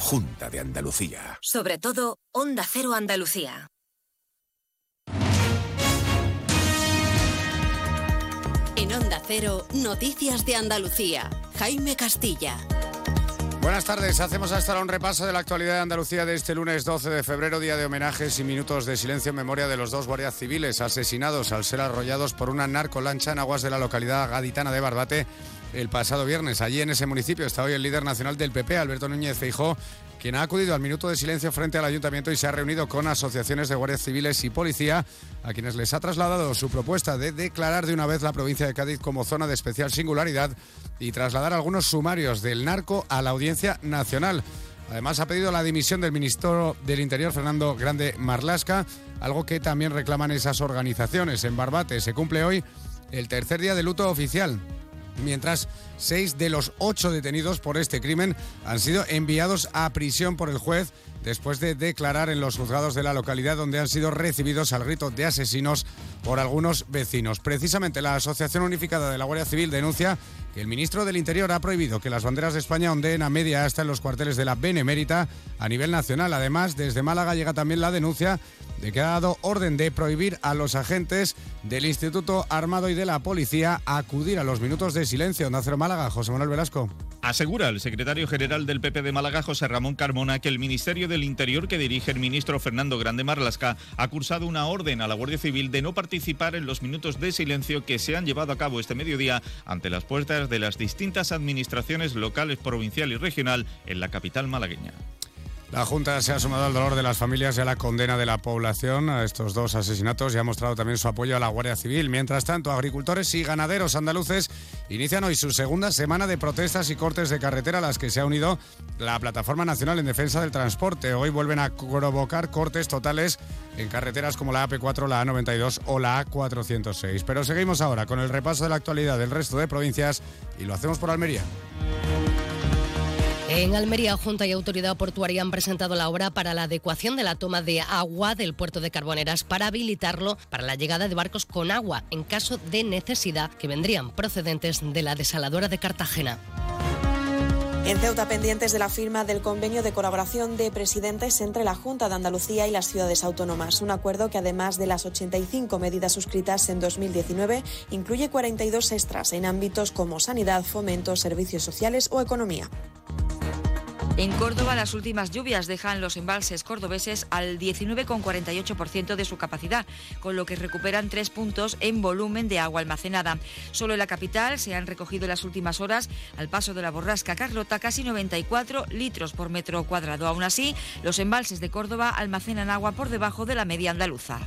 Junta de Andalucía. Sobre todo, Onda Cero Andalucía. En Onda Cero, Noticias de Andalucía. Jaime Castilla. Buenas tardes, hacemos hasta ahora un repaso de la actualidad de Andalucía de este lunes 12 de febrero, día de homenajes y minutos de silencio en memoria de los dos guardias civiles asesinados al ser arrollados por una narcolancha en aguas de la localidad gaditana de Barbate el pasado viernes. Allí en ese municipio está hoy el líder nacional del PP, Alberto Núñez Feijó, quien ha acudido al minuto de silencio frente al ayuntamiento y se ha reunido con asociaciones de guardias civiles y policía, a quienes les ha trasladado su propuesta de declarar de una vez la provincia de Cádiz como zona de especial singularidad y trasladar algunos sumarios del narco a la audiencia nacional. Además, ha pedido la dimisión del ministro del Interior, Fernando Grande Marlasca, algo que también reclaman esas organizaciones. En Barbate se cumple hoy el tercer día de luto oficial mientras seis de los ocho detenidos por este crimen han sido enviados a prisión por el juez después de declarar en los juzgados de la localidad donde han sido recibidos al grito de asesinos por algunos vecinos. Precisamente la Asociación Unificada de la Guardia Civil denuncia que el ministro del Interior ha prohibido que las banderas de España ondeen a media hasta en los cuarteles de la Benemérita a nivel nacional. Además, desde Málaga llega también la denuncia de que ha dado orden de prohibir a los agentes del Instituto Armado y de la Policía acudir a los minutos de silencio. Onda Málaga, José Manuel Velasco. Asegura el secretario general del PP de Málaga, José Ramón Carmona, que el Ministerio del Interior que dirige el ministro Fernando Grande Marlasca ha cursado una orden a la Guardia Civil de no participar en los minutos de silencio que se han llevado a cabo este mediodía ante las puertas de las distintas administraciones locales, provincial y regional en la capital malagueña. La Junta se ha sumado al dolor de las familias y a la condena de la población a estos dos asesinatos y ha mostrado también su apoyo a la Guardia Civil. Mientras tanto, agricultores y ganaderos andaluces inician hoy su segunda semana de protestas y cortes de carretera a las que se ha unido la Plataforma Nacional en Defensa del Transporte. Hoy vuelven a provocar cortes totales en carreteras como la AP4, la A92 o la A406. Pero seguimos ahora con el repaso de la actualidad del resto de provincias y lo hacemos por Almería. En Almería, Junta y Autoridad Portuaria han presentado la obra para la adecuación de la toma de agua del puerto de Carboneras para habilitarlo para la llegada de barcos con agua en caso de necesidad que vendrían procedentes de la desaladora de Cartagena. En Ceuta, pendientes de la firma del convenio de colaboración de presidentes entre la Junta de Andalucía y las ciudades autónomas. Un acuerdo que, además de las 85 medidas suscritas en 2019, incluye 42 extras en ámbitos como sanidad, fomento, servicios sociales o economía. En Córdoba, las últimas lluvias dejan los embalses cordobeses al 19,48% de su capacidad, con lo que recuperan tres puntos en volumen de agua almacenada. Solo en la capital se han recogido en las últimas horas, al paso de la borrasca Carlota, casi 94 litros por metro cuadrado. Aún así, los embalses de Córdoba almacenan agua por debajo de la media andaluza.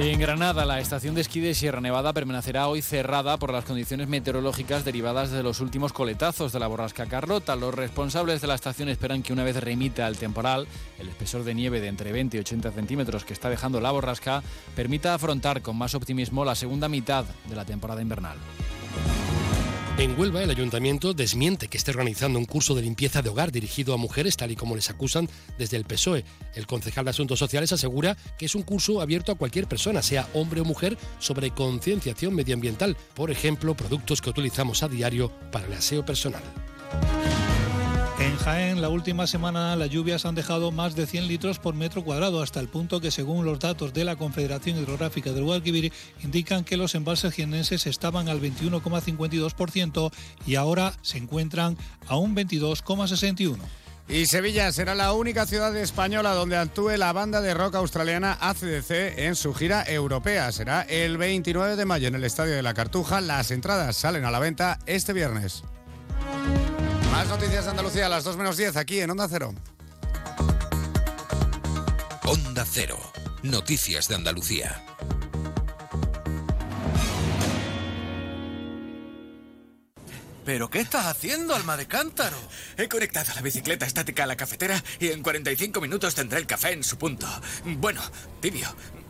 En Granada, la estación de esquí de Sierra Nevada permanecerá hoy cerrada por las condiciones meteorológicas derivadas de los últimos coletazos de la borrasca Carlota. Los responsables de la estación esperan que una vez remita el temporal, el espesor de nieve de entre 20 y 80 centímetros que está dejando la borrasca permita afrontar con más optimismo la segunda mitad de la temporada invernal. En Huelva, el ayuntamiento desmiente que esté organizando un curso de limpieza de hogar dirigido a mujeres, tal y como les acusan desde el PSOE. El concejal de Asuntos Sociales asegura que es un curso abierto a cualquier persona, sea hombre o mujer, sobre concienciación medioambiental, por ejemplo, productos que utilizamos a diario para el aseo personal. En Jaén, la última semana las lluvias han dejado más de 100 litros por metro cuadrado, hasta el punto que, según los datos de la Confederación Hidrográfica del Guadalquivir, indican que los embalses jienenses estaban al 21,52% y ahora se encuentran a un 22,61%. Y Sevilla será la única ciudad española donde actúe la banda de rock australiana ACDC en su gira europea. Será el 29 de mayo en el Estadio de la Cartuja. Las entradas salen a la venta este viernes. Más noticias de Andalucía a las 2 menos 10 aquí en Onda Cero. Onda Cero. Noticias de Andalucía. ¿Pero qué estás haciendo, alma de cántaro? He conectado la bicicleta estática a la cafetera y en 45 minutos tendré el café en su punto. Bueno, tibio.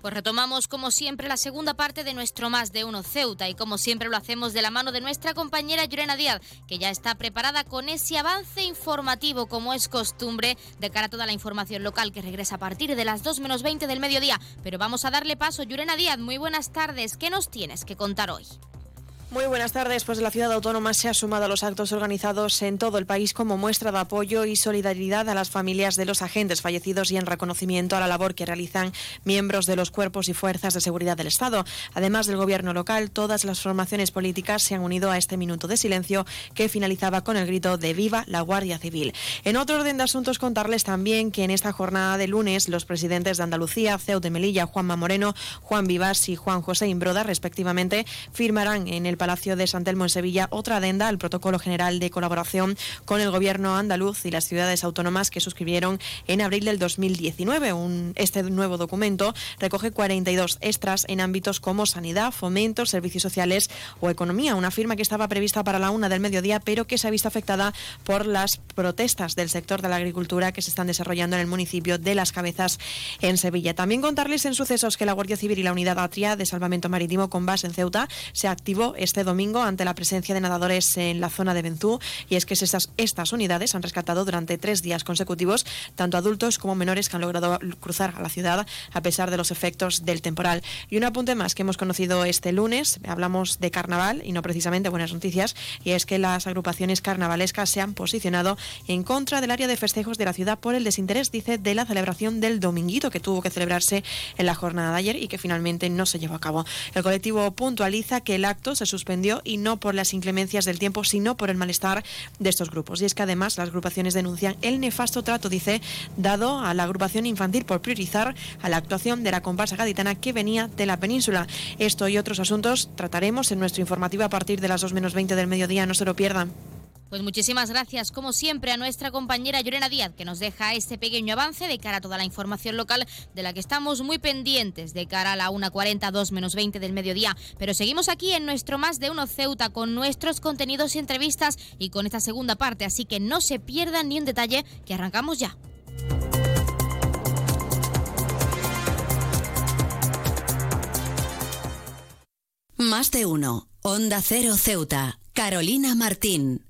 Pues retomamos como siempre la segunda parte de nuestro Más de Uno Ceuta y como siempre lo hacemos de la mano de nuestra compañera Llorena Díaz, que ya está preparada con ese avance informativo como es costumbre de cara a toda la información local que regresa a partir de las 2 menos 20 del mediodía. Pero vamos a darle paso. Llorena Díaz, muy buenas tardes. ¿Qué nos tienes que contar hoy? Muy buenas tardes. Pues la ciudad autónoma se ha sumado a los actos organizados en todo el país como muestra de apoyo y solidaridad a las familias de los agentes fallecidos y en reconocimiento a la labor que realizan miembros de los cuerpos y fuerzas de seguridad del Estado. Además del gobierno local, todas las formaciones políticas se han unido a este minuto de silencio que finalizaba con el grito de Viva la Guardia Civil. En otro orden de asuntos, contarles también que en esta jornada de lunes los presidentes de Andalucía, Ceuta de Melilla, Juanma Moreno, Juan Vivas y Juan José Imbroda, respectivamente, firmarán en el Palacio de San Telmo en Sevilla otra adenda al protocolo general de colaboración con el gobierno andaluz y las ciudades autónomas que suscribieron en abril del 2019. Un, este nuevo documento recoge 42 extras en ámbitos como sanidad, fomento, servicios sociales o economía. Una firma que estaba prevista para la una del mediodía, pero que se ha visto afectada por las protestas del sector de la agricultura que se están desarrollando en el municipio de Las Cabezas en Sevilla. También contarles en sucesos que la Guardia Civil y la Unidad Atria de Salvamento Marítimo con base en Ceuta se activó esta este domingo ante la presencia de nadadores en la zona de Benzú y es que estas, estas unidades han rescatado durante tres días consecutivos tanto adultos como menores que han logrado cruzar a la ciudad a pesar de los efectos del temporal. Y un apunte más que hemos conocido este lunes, hablamos de carnaval y no precisamente buenas noticias, y es que las agrupaciones carnavalescas se han posicionado en contra del área de festejos de la ciudad por el desinterés, dice, de la celebración del dominguito que tuvo que celebrarse en la jornada de ayer y que finalmente no se llevó a cabo. El colectivo puntualiza que el acto se suspendió y no por las inclemencias del tiempo, sino por el malestar de estos grupos. Y es que además las agrupaciones denuncian el nefasto trato, dice, dado a la agrupación infantil por priorizar a la actuación de la comparsa gaditana que venía de la península. Esto y otros asuntos trataremos en nuestro informativo a partir de las 2 menos 20 del mediodía. No se lo pierdan. Pues muchísimas gracias, como siempre, a nuestra compañera Llorena Díaz, que nos deja este pequeño avance de cara a toda la información local de la que estamos muy pendientes de cara a la 1.40, 2 menos 20 del mediodía. Pero seguimos aquí en nuestro Más de Uno Ceuta con nuestros contenidos y entrevistas y con esta segunda parte, así que no se pierdan ni un detalle, que arrancamos ya. Más de uno. Onda Cero Ceuta. Carolina Martín.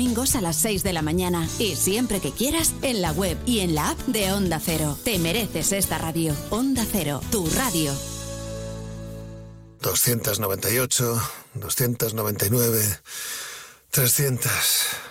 a las 6 de la mañana. Y siempre que quieras, en la web y en la app de Onda Cero. Te mereces esta radio. Onda Cero, tu radio. 298, 299, 300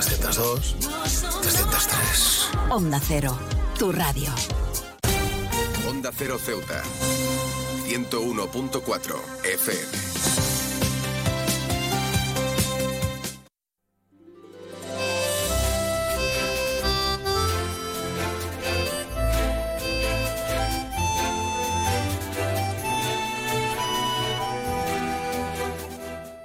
302, 303. Onda Cero, tu radio. Onda Cero Ceuta. 101.4 FM.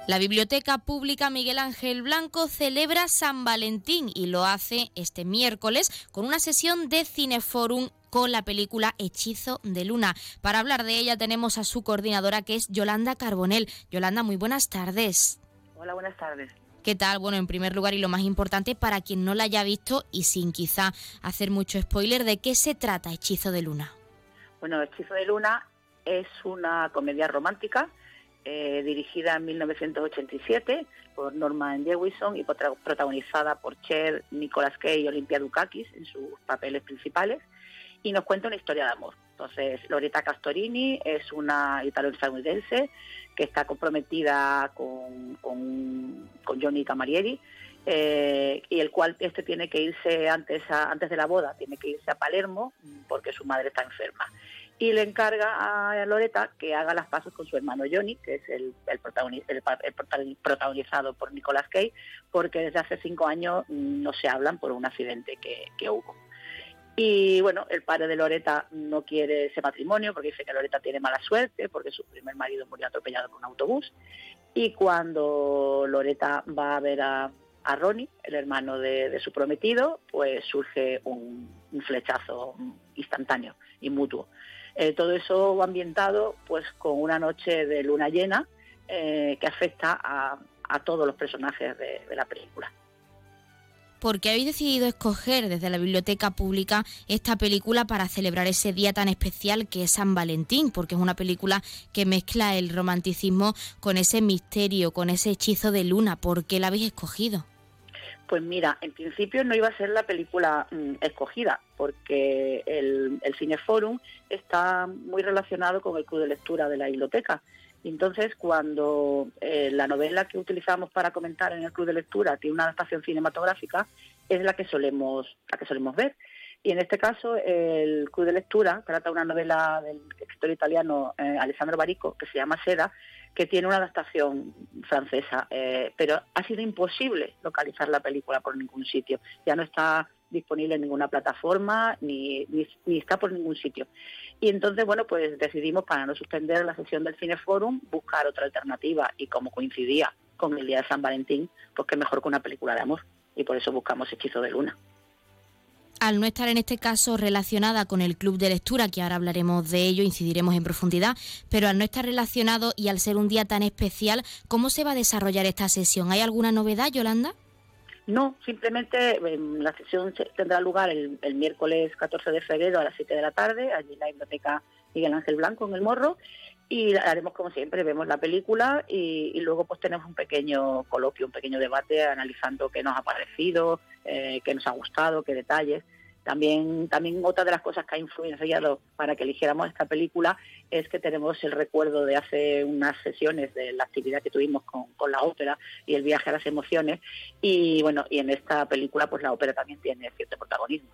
La Biblioteca Pública Miguel Ángel Blanco celebra San Valentín y lo hace este miércoles con una sesión de Cineforum con la película Hechizo de Luna. Para hablar de ella tenemos a su coordinadora que es Yolanda Carbonel. Yolanda, muy buenas tardes. Hola, buenas tardes. ¿Qué tal? Bueno, en primer lugar y lo más importante para quien no la haya visto y sin quizá hacer mucho spoiler, ¿de qué se trata Hechizo de Luna? Bueno, Hechizo de Luna es una comedia romántica eh, dirigida en 1987 por Norman Jewison y protagonizada por Cher, Nicolas Cage y Olympia Dukakis en sus papeles principales, y nos cuenta una historia de amor. Entonces, Loretta Castorini es una italo-estadounidense que está comprometida con, con, Johnny Camarieri, eh, y el cual este tiene que irse antes, antes de la boda, tiene que irse a Palermo porque su madre está enferma y le encarga a Loreta que haga las pasos con su hermano Johnny, que es el, el, protagonizado por Nicolas Cage, porque desde hace cinco años no se hablan por un accidente que, hubo. Y bueno, el padre de Loreta no quiere ese matrimonio porque dice que Loreta tiene mala suerte, porque su primer marido murió atropellado por un autobús. Y cuando Loreta va a ver a, Ronnie, el hermano de, su prometido, pues surge un, flechazo instantáneo y mutuo. Eh, todo eso ambientado pues con una noche de luna llena eh, que afecta a, todos los personajes de la película. ¿Por qué habéis decidido escoger desde la Biblioteca Pública esta película para celebrar ese día tan especial que es San Valentín, porque es una película que mezcla el romanticismo con ese misterio, con ese hechizo de luna. ¿Por qué la habéis escogido? Pues mira, en principio no iba a ser la película mm, escogida, porque el, el Cineforum está muy relacionado con el club de lectura de la biblioteca. Entonces, cuando eh, la novela que utilizamos para comentar en el club de lectura tiene una adaptación cinematográfica, es la que solemos, la que solemos ver. Y en este caso, el club de lectura trata una novela del escritor italiano eh, Alessandro Barico, que se llama Seda, que tiene una adaptación francesa, eh, pero ha sido imposible localizar la película por ningún sitio. Ya no está disponible en ninguna plataforma ni, ni está por ningún sitio. Y entonces, bueno, pues decidimos, para no suspender la sesión del Cineforum, buscar otra alternativa. Y como coincidía con el día de San Valentín, pues qué mejor que una película de amor. Y por eso buscamos Hechizo de Luna. Al no estar en este caso relacionada con el club de lectura, que ahora hablaremos de ello, incidiremos en profundidad, pero al no estar relacionado y al ser un día tan especial, ¿cómo se va a desarrollar esta sesión? ¿Hay alguna novedad, Yolanda? No, simplemente em, la sesión tendrá lugar el, miércoles 14 de febrero a las 7 de la tarde, allí en la biblioteca Miguel Ángel Blanco, en el Morro, y haremos como siempre, vemos la película y, luego pues tenemos un pequeño coloquio, un pequeño debate analizando qué nos ha parecido, eh, qué nos ha gustado, qué detalles. También, también otra de las cosas que ha influenciado para que eligiéramos esta película es que tenemos el recuerdo de hace unas sesiones de la actividad que tuvimos con, con, la ópera y el viaje a las emociones y bueno y en esta película pues la ópera también tiene cierto protagonismo.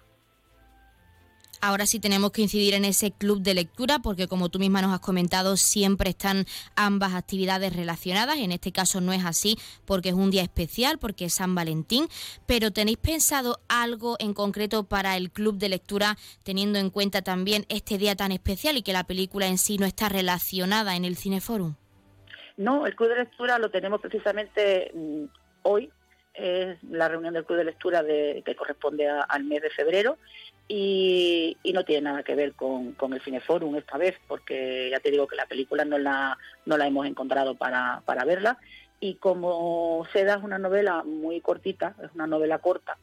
Ahora sí tenemos que incidir en ese club de lectura porque como tú misma nos has comentado siempre están ambas actividades relacionadas. En este caso no es así porque es un día especial, porque es San Valentín. Pero ¿tenéis pensado algo en concreto para el club de lectura teniendo en cuenta también este día tan especial y que la película en sí no está relacionada en el Cineforum? No, el club de lectura lo tenemos precisamente mm, hoy. Es la reunión del club de lectura de, que corresponde al mes de febrero y, no tiene nada que ver con, el Cineforum esta vez, porque ya te digo que la película no la, no la hemos encontrado para, para verla. Y como Seda es una novela muy cortita, es una novela corta,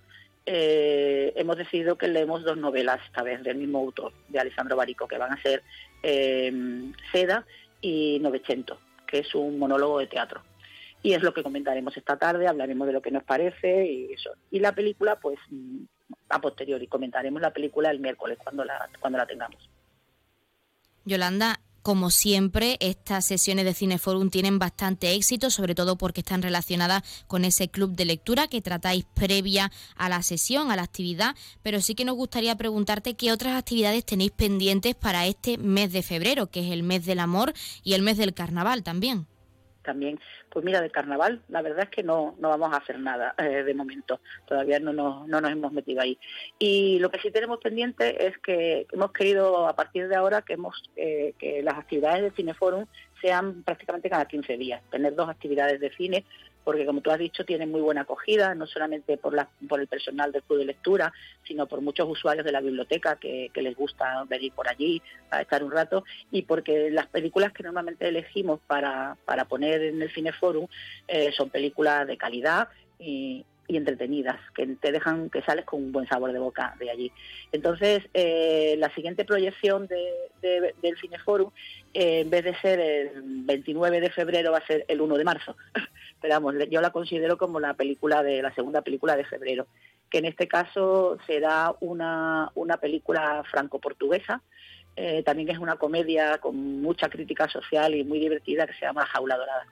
eh, hemos decidido que leemos dos novelas esta vez del mismo autor, de Alessandro Barico, que van a ser eh, Seda y Novecento, que es un monólogo de teatro. Y es lo que comentaremos esta tarde, hablaremos de lo que nos parece y eso. Y la película, pues a posteriori. Comentaremos la película el miércoles cuando la, cuando la tengamos. Yolanda, como siempre, estas sesiones de Cineforum tienen bastante éxito, sobre todo porque están relacionadas con ese club de lectura que tratáis previa a la sesión, a la actividad, pero sí que nos gustaría preguntarte qué otras actividades tenéis pendientes para este mes de febrero, que es el mes del amor y el mes del carnaval también también, pues mira, de carnaval, la verdad es que no, no vamos a hacer nada eh, de momento, todavía no nos, no nos hemos metido ahí. Y lo que sí tenemos pendiente es que hemos querido, a partir de ahora, que, hemos, eh, que las actividades del Cineforum sean prácticamente cada 15 días, tener dos actividades de cine porque como tú has dicho, tiene muy buena acogida, no solamente por, la, por el personal del club de lectura, sino por muchos usuarios de la biblioteca que, les gusta venir por allí a estar un rato, y porque las películas que normalmente elegimos para, para poner en el Cineforum eh, son películas de calidad y, entretenidas, que te dejan que sales con un buen sabor de boca de allí. Entonces, eh, la siguiente proyección de, del Cineforum, eh, en vez de ser el 29 de febrero, va a ser el 1 de marzo. yo la considero como la película de la segunda película de febrero, que en este caso será una, una película franco-portuguesa, eh, también es una comedia con mucha crítica social y muy divertida que se llama Jaula Dorada.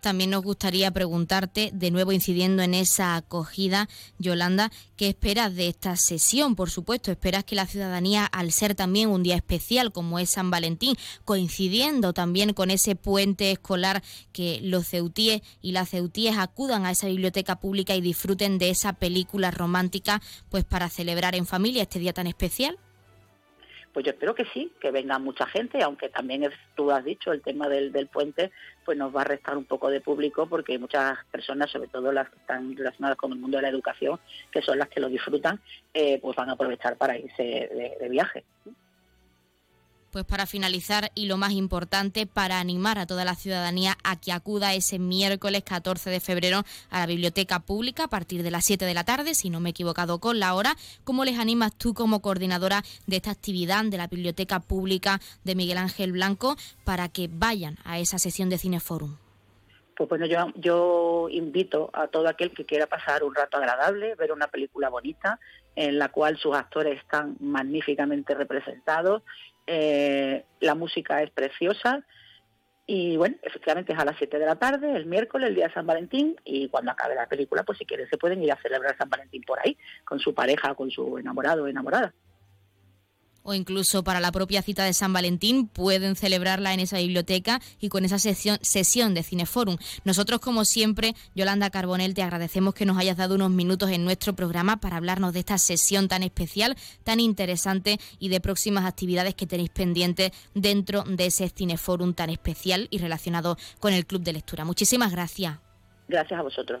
También nos gustaría preguntarte, de nuevo incidiendo en esa acogida, Yolanda, ¿qué esperas de esta sesión? Por supuesto, esperas que la ciudadanía, al ser también un día especial como es San Valentín, coincidiendo también con ese puente escolar, que los ceutíes y las ceutíes acudan a esa biblioteca pública y disfruten de esa película romántica, pues para celebrar en familia este día tan especial? Pues yo espero que sí, que venga mucha gente, aunque también tú has dicho, el tema del, del puente, pues nos va a restar un poco de público porque muchas personas, sobre todo las que están relacionadas con el mundo de la educación, que son las que lo disfrutan, eh, pues van a aprovechar para irse de viaje. Pues para finalizar y lo más importante, para animar a toda la ciudadanía a que acuda ese miércoles 14 de febrero a la biblioteca pública a partir de las 7 de la tarde, si no me he equivocado con la hora. ¿Cómo les animas tú como coordinadora de esta actividad de la biblioteca pública de Miguel Ángel Blanco para que vayan a esa sesión de Cineforum? Pues bueno, yo, yo invito a todo aquel que quiera pasar un rato agradable, ver una película bonita, en la cual sus actores están magníficamente representados eh, la música es preciosa. Y bueno, efectivamente es a las 7 de la tarde, el miércoles, el día de San Valentín, y cuando acabe la película, pues si quieren se pueden ir a celebrar San Valentín por ahí, con su pareja, con su enamorado o enamorada o incluso para la propia cita de San Valentín pueden celebrarla en esa biblioteca y con esa sesión, sesión de Cineforum. Nosotros, como siempre, Yolanda Carbonel, te agradecemos que nos hayas dado unos minutos en nuestro programa para hablarnos de esta sesión tan especial, tan interesante y de próximas actividades que tenéis pendientes dentro de ese Cineforum tan especial y relacionado con el Club de Lectura. Muchísimas gracias. Gracias a vosotros.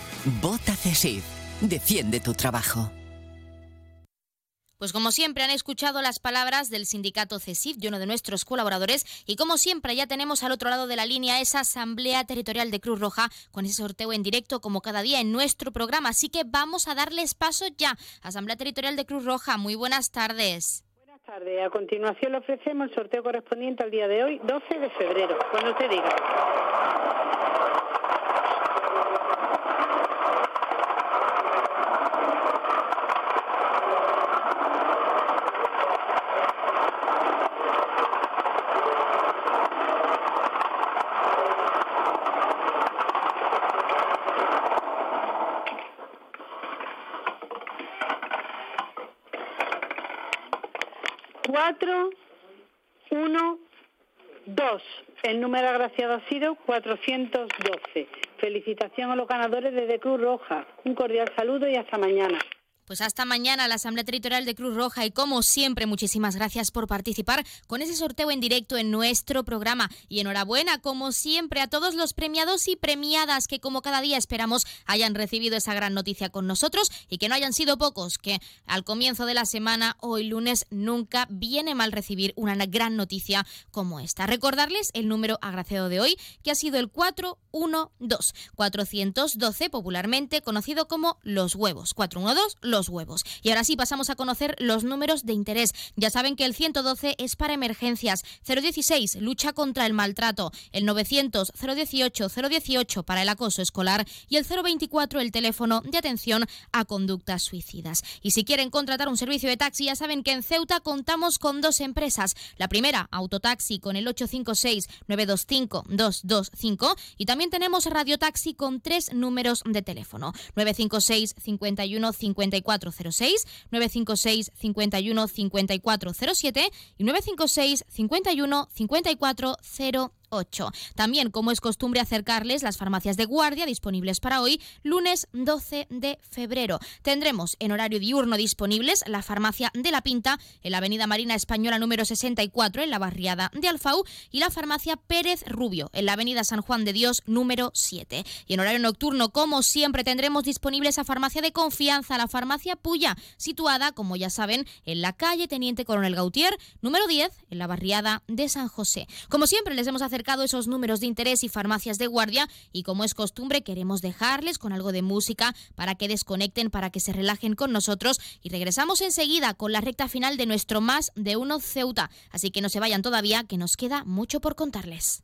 Vota CESIF. Defiende tu trabajo. Pues como siempre han escuchado las palabras del sindicato CESIF, de uno de nuestros colaboradores, y como siempre ya tenemos al otro lado de la línea esa Asamblea Territorial de Cruz Roja con ese sorteo en directo como cada día en nuestro programa. Así que vamos a darles paso ya. Asamblea Territorial de Cruz Roja, muy buenas tardes. Buenas tardes. A continuación le ofrecemos el sorteo correspondiente al día de hoy, 12 de febrero. Cuando usted diga. El número agraciado ha sido 412. Felicitación a los ganadores de Cruz Roja. Un cordial saludo y hasta mañana. Pues hasta mañana la Asamblea Territorial de Cruz Roja y como siempre muchísimas gracias por participar con ese sorteo en directo en nuestro programa y enhorabuena como siempre a todos los premiados y premiadas que como cada día esperamos hayan recibido esa gran noticia con nosotros y que no hayan sido pocos, que al comienzo de la semana, hoy lunes, nunca viene mal recibir una gran noticia como esta. Recordarles el número agraciado de hoy que ha sido el 412, 412 popularmente conocido como los huevos, 412 los huevos. Y ahora sí pasamos a conocer los números de interés. Ya saben que el 112 es para emergencias, 016 lucha contra el maltrato, el 900 018 018 para el acoso escolar y el 024 el teléfono de atención a conductas suicidas. Y si quieren contratar un servicio de taxi, ya saben que en Ceuta contamos con dos empresas. La primera, Autotaxi con el 856 925 225 y también tenemos Radiotaxi con tres números de teléfono, 956 51 54 5406, 956 51 5407 y 956 51 5408. También, como es costumbre, acercarles las farmacias de guardia disponibles para hoy, lunes 12 de febrero. Tendremos en horario diurno disponibles la farmacia de La Pinta en la Avenida Marina Española número 64 en la barriada de Alfau y la farmacia Pérez Rubio en la Avenida San Juan de Dios número 7. Y en horario nocturno, como siempre, tendremos disponible esa farmacia de confianza, la farmacia Puya, situada, como ya saben, en la calle Teniente Coronel Gautier número 10 en la barriada de San José. Como siempre, les hemos esos números de interés y farmacias de guardia y como es costumbre queremos dejarles con algo de música para que desconecten, para que se relajen con nosotros y regresamos enseguida con la recta final de nuestro Más de Uno Ceuta. Así que no se vayan todavía, que nos queda mucho por contarles.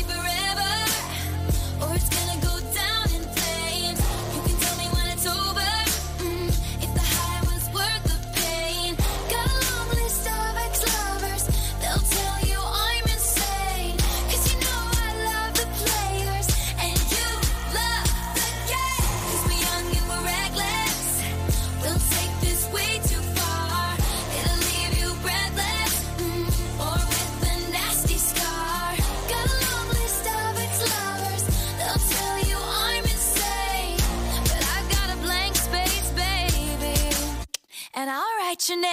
Your name.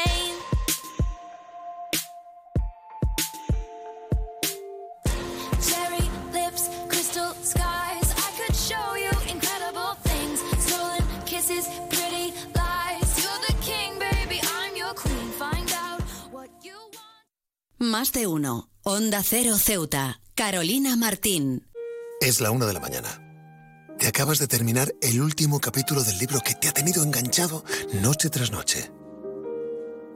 Más de uno. Onda Cero Ceuta. Carolina Martín. Es la una de la mañana. Te acabas de terminar el último capítulo del libro que te ha tenido enganchado noche tras noche.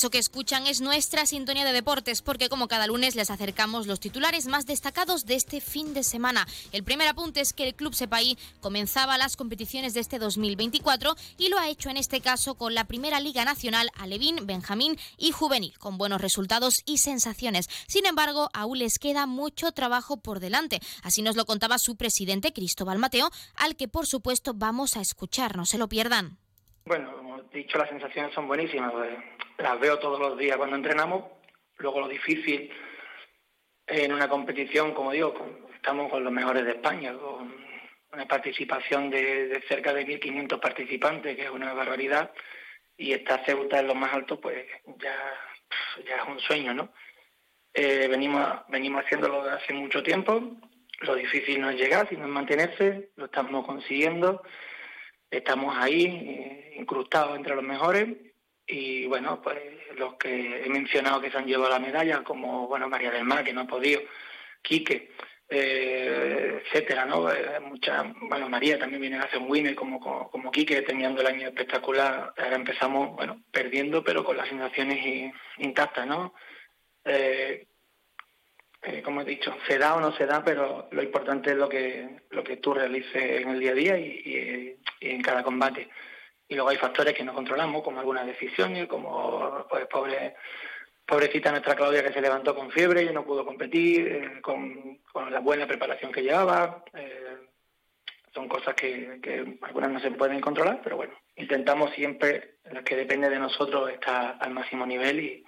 Eso que escuchan es nuestra sintonía de deportes, porque como cada lunes les acercamos los titulares más destacados de este fin de semana. El primer apunte es que el Club Sepaí comenzaba las competiciones de este 2024 y lo ha hecho en este caso con la Primera Liga Nacional Alevín, Benjamín y Juvenil, con buenos resultados y sensaciones. Sin embargo, aún les queda mucho trabajo por delante. Así nos lo contaba su presidente, Cristóbal Mateo, al que por supuesto vamos a escuchar, no se lo pierdan. Bueno, como he dicho, las sensaciones son buenísimas. pues, las veo todos los días cuando entrenamos. Luego lo difícil en una competición, como digo, estamos con los mejores de España, con una participación de, cerca de 1.500 participantes, que es una barbaridad, y esta Ceuta en lo más alto, pues ya, ya es un sueño, ¿no? Eh, venimos, venimos haciéndolo desde hace mucho tiempo. Lo difícil no es llegar, sino es mantenerse. Lo estamos consiguiendo. Estamos ahí, eh, incrustados entre los mejores. Y bueno, pues los que he mencionado que se han llevado la medalla, como bueno María del Mar, que no ha podido, Quique, eh, etcétera, ¿no? Eh, muchas, bueno, María también viene a hacer un winner como, como, como Quique, terminando el año espectacular. Ahora empezamos, bueno, perdiendo, pero con las sensaciones intactas, ¿no? Eh, eh, como he dicho, se da o no se da, pero lo importante es lo que lo que tú realices en el día a día y en cada combate. Y luego hay factores que no controlamos, como algunas decisiones, como pues pobre pobrecita nuestra Claudia que se levantó con fiebre y no pudo competir, eh, con, con la buena preparación que llevaba. eh, son cosas que, algunas no se pueden controlar, pero bueno, intentamos siempre, las que depende de nosotros, estar al máximo nivel y,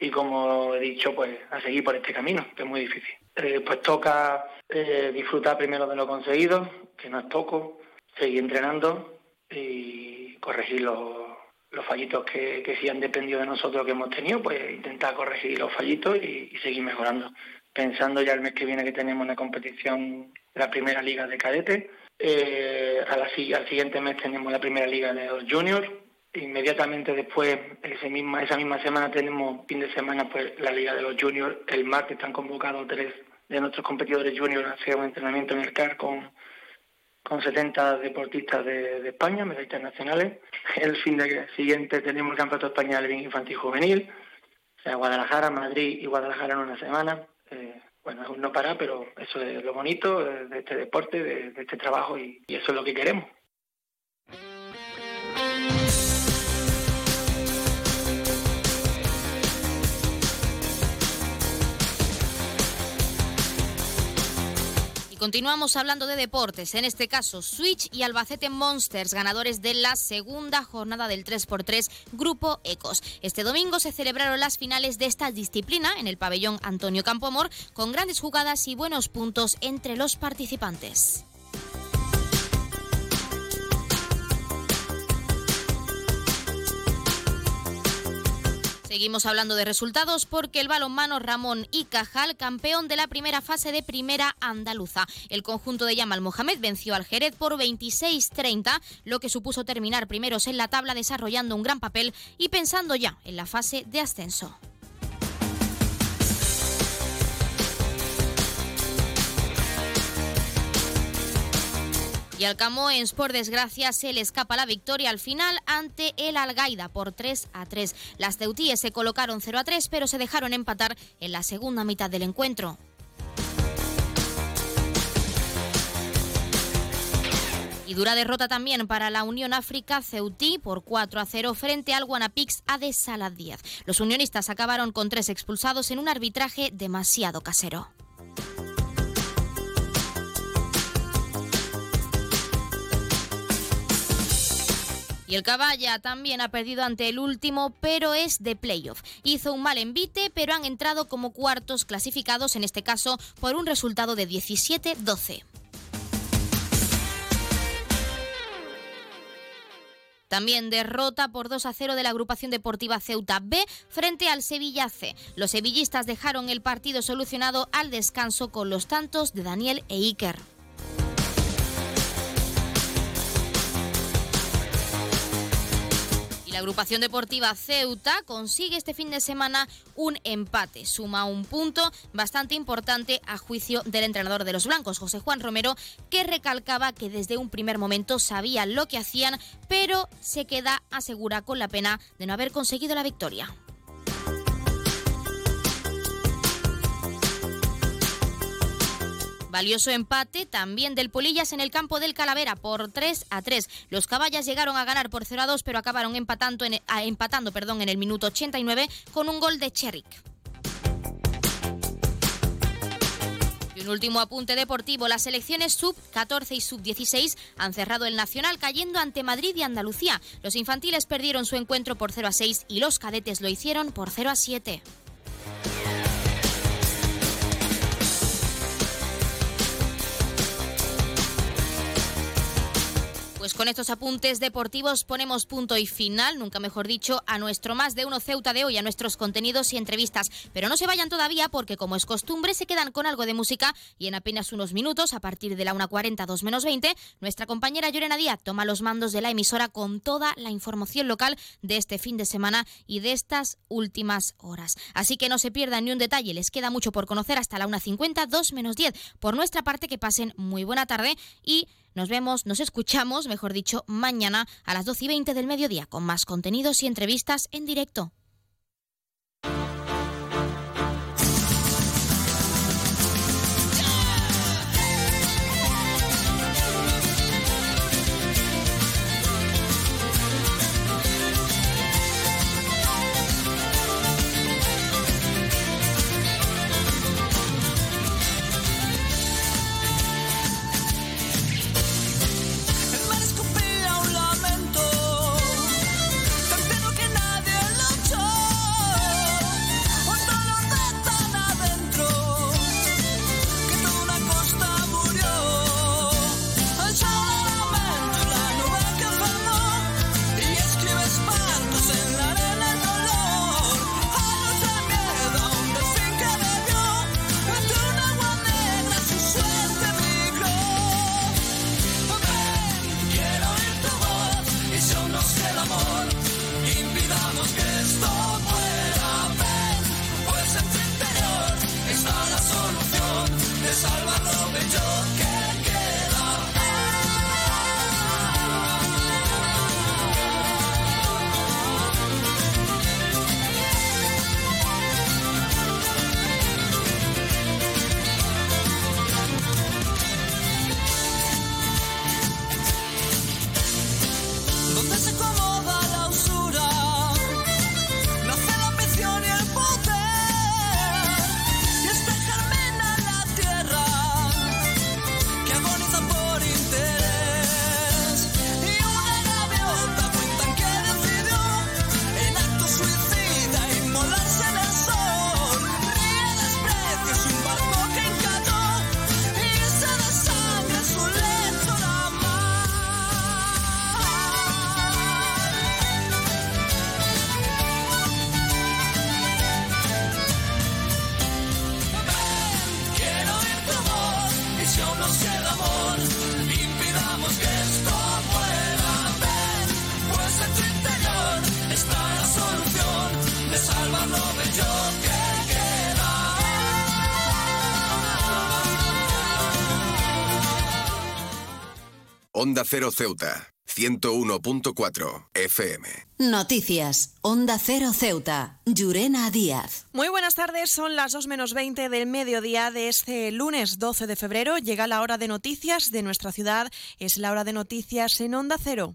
y como he dicho, pues a seguir por este camino, que es muy difícil. Eh, pues toca eh, disfrutar primero de lo conseguido, que no es poco, seguir entrenando y corregir los, los fallitos que, que sí han dependido de nosotros que hemos tenido, pues intentar corregir los fallitos y, seguir mejorando. Pensando ya el mes que viene que tenemos una competición la primera liga de cadetes, eh, a si- al siguiente mes tenemos la primera liga de los juniors Inmediatamente después, ese misma, esa misma semana tenemos fin de semana pues la Liga de los Juniors. El martes están convocados tres de nuestros competidores juniors a hacer un entrenamiento en el CAR con, con 70 deportistas de, España, medallistas nacionales. El fin de siguiente tenemos el Campeonato de España de Infantil y Juvenil. O sea, Guadalajara, Madrid y Guadalajara en una semana. Eh, bueno, un no parar, pero eso es lo bonito eh, de este deporte, de, este trabajo y eso es lo que queremos. Continuamos hablando de deportes, en este caso Switch y Albacete Monsters, ganadores de la segunda jornada del 3x3 Grupo Ecos. Este domingo se celebraron las finales de esta disciplina en el pabellón Antonio Campoamor, con grandes jugadas y buenos puntos entre los participantes. Seguimos hablando de resultados porque el balonmano Ramón y Cajal, campeón de la primera fase de Primera Andaluza. El conjunto de Yamal Mohamed venció al Jerez por 26-30, lo que supuso terminar primeros en la tabla desarrollando un gran papel y pensando ya en la fase de ascenso. Y al Camoens, por desgracia, se le escapa la victoria al final ante el Algaida por 3 a 3. Las ceutíes se colocaron 0 a 3, pero se dejaron empatar en la segunda mitad del encuentro. Y dura derrota también para la Unión África Ceutí por 4 a 0 frente al Guanapix A de Salah Díaz. Los unionistas acabaron con tres expulsados en un arbitraje demasiado casero. Y el Caballa también ha perdido ante el último, pero es de playoff. Hizo un mal envite, pero han entrado como cuartos clasificados, en este caso por un resultado de 17-12. También derrota por 2 a 0 de la agrupación deportiva Ceuta B frente al Sevilla C. Los sevillistas dejaron el partido solucionado al descanso con los tantos de Daniel e Iker. Agrupación deportiva Ceuta consigue este fin de semana un empate. Suma un punto bastante importante a juicio del entrenador de los blancos, José Juan Romero, que recalcaba que desde un primer momento sabían lo que hacían, pero se queda asegura con la pena de no haber conseguido la victoria. Valioso empate también del Polillas en el campo del Calavera por 3 a 3. Los caballas llegaron a ganar por 0 a 2, pero acabaron empatando en, a- empatando, perdón, en el minuto 89 con un gol de Cherrick. Y un último apunte deportivo. Las selecciones sub-14 y sub-16 han cerrado el Nacional cayendo ante Madrid y Andalucía. Los infantiles perdieron su encuentro por 0 a 6 y los cadetes lo hicieron por 0 a 7. Pues con estos apuntes deportivos ponemos punto y final, nunca mejor dicho, a nuestro más de uno Ceuta de hoy, a nuestros contenidos y entrevistas. Pero no se vayan todavía porque, como es costumbre, se quedan con algo de música y en apenas unos minutos, a partir de la 1.40, 2 menos 20, nuestra compañera Llorena Díaz toma los mandos de la emisora con toda la información local de este fin de semana y de estas últimas horas. Así que no se pierdan ni un detalle, les queda mucho por conocer hasta la 1.50, 2 menos 10. Por nuestra parte, que pasen muy buena tarde y nos vemos, nos escuchamos, mejor dicho, mañana a las 12 y 20 del mediodía con más contenidos y entrevistas en directo. Onda Cero Ceuta, 101.4 FM. Noticias. Onda Cero Ceuta. Llurena Díaz. Muy buenas tardes, son las 2 menos 20 del mediodía de este lunes 12 de febrero. Llega la hora de noticias de nuestra ciudad. Es la hora de noticias en Onda Cero.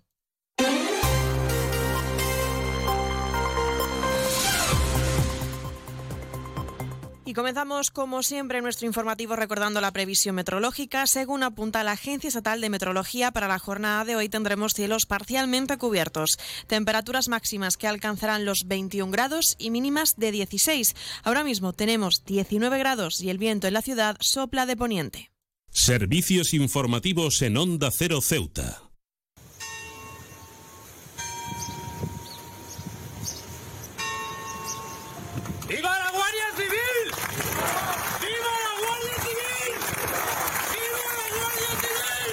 Y comenzamos, como siempre, nuestro informativo recordando la previsión meteorológica. Según apunta la Agencia Estatal de Meteorología, para la jornada de hoy tendremos cielos parcialmente cubiertos, temperaturas máximas que alcanzarán los 21 grados y mínimas de 16. Ahora mismo tenemos 19 grados y el viento en la ciudad sopla de poniente. Servicios informativos en Onda Cero Ceuta. ¡Viva la Guardia Civil! ¡Viva la Guardia Civil! ¡Viva la Guardia Civil!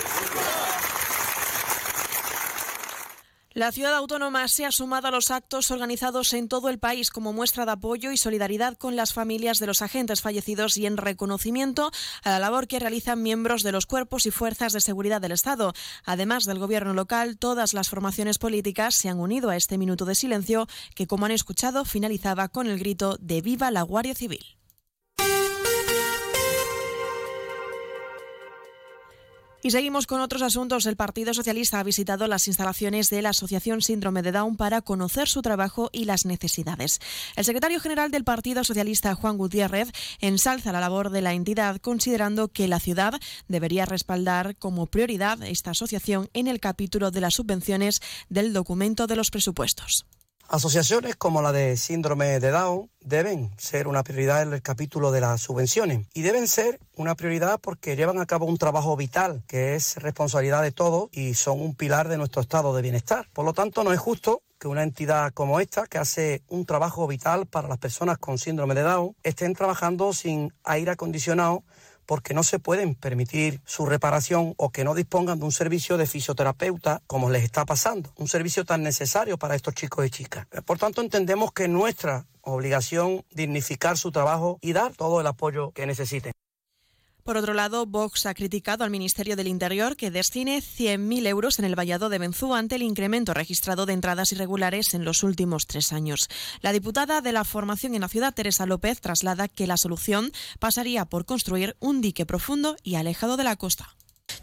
La ciudad autónoma se ha sumado a los actos organizados en todo el país como muestra de apoyo y solidaridad con las familias de los agentes fallecidos y en reconocimiento a la labor que realizan miembros de los cuerpos y fuerzas de seguridad del Estado. Además del gobierno local, todas las formaciones políticas se han unido a este minuto de silencio que, como han escuchado, finalizaba con el grito de Viva la Guardia Civil. Y seguimos con otros asuntos. El Partido Socialista ha visitado las instalaciones de la Asociación Síndrome de Down para conocer su trabajo y las necesidades. El secretario general del Partido Socialista, Juan Gutiérrez, ensalza la labor de la entidad considerando que la ciudad debería respaldar como prioridad esta asociación en el capítulo de las subvenciones del documento de los presupuestos. Asociaciones como la de síndrome de Down deben ser una prioridad en el capítulo de las subvenciones y deben ser una prioridad porque llevan a cabo un trabajo vital que es responsabilidad de todos y son un pilar de nuestro estado de bienestar. Por lo tanto, no es justo que una entidad como esta, que hace un trabajo vital para las personas con síndrome de Down, estén trabajando sin aire acondicionado porque no se pueden permitir su reparación o que no dispongan de un servicio de fisioterapeuta como les está pasando, un servicio tan necesario para estos chicos y chicas. Por tanto, entendemos que es nuestra obligación dignificar su trabajo y dar todo el apoyo que necesiten. Por otro lado, Vox ha criticado al Ministerio del Interior que destine 100.000 euros en el vallado de Benzú ante el incremento registrado de entradas irregulares en los últimos tres años. La diputada de la formación en la ciudad, Teresa López, traslada que la solución pasaría por construir un dique profundo y alejado de la costa.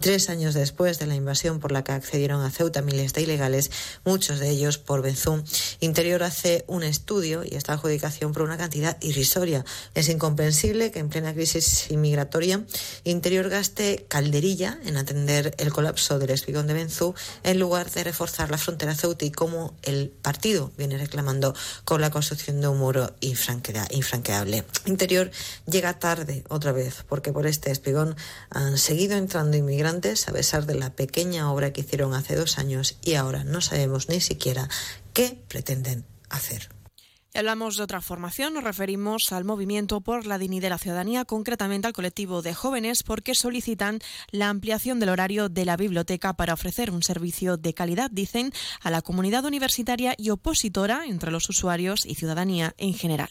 Tres años después de la invasión por la que accedieron a Ceuta miles de ilegales, muchos de ellos por Benzú, Interior hace un estudio y esta adjudicación por una cantidad irrisoria. Es incomprensible que en plena crisis inmigratoria Interior gaste calderilla en atender el colapso del espigón de Benzú en lugar de reforzar la frontera ceutí como el partido viene reclamando con la construcción de un muro infranqueable. Interior llega tarde otra vez porque por este espigón han seguido entrando inmigrantes a pesar de la pequeña obra que hicieron hace dos años y ahora no sabemos ni siquiera qué pretenden hacer. Y hablamos de otra formación, nos referimos al movimiento por la dignidad de la ciudadanía, concretamente al colectivo de jóvenes, porque solicitan la ampliación del horario de la biblioteca para ofrecer un servicio de calidad, dicen, a la comunidad universitaria y opositora entre los usuarios y ciudadanía en general.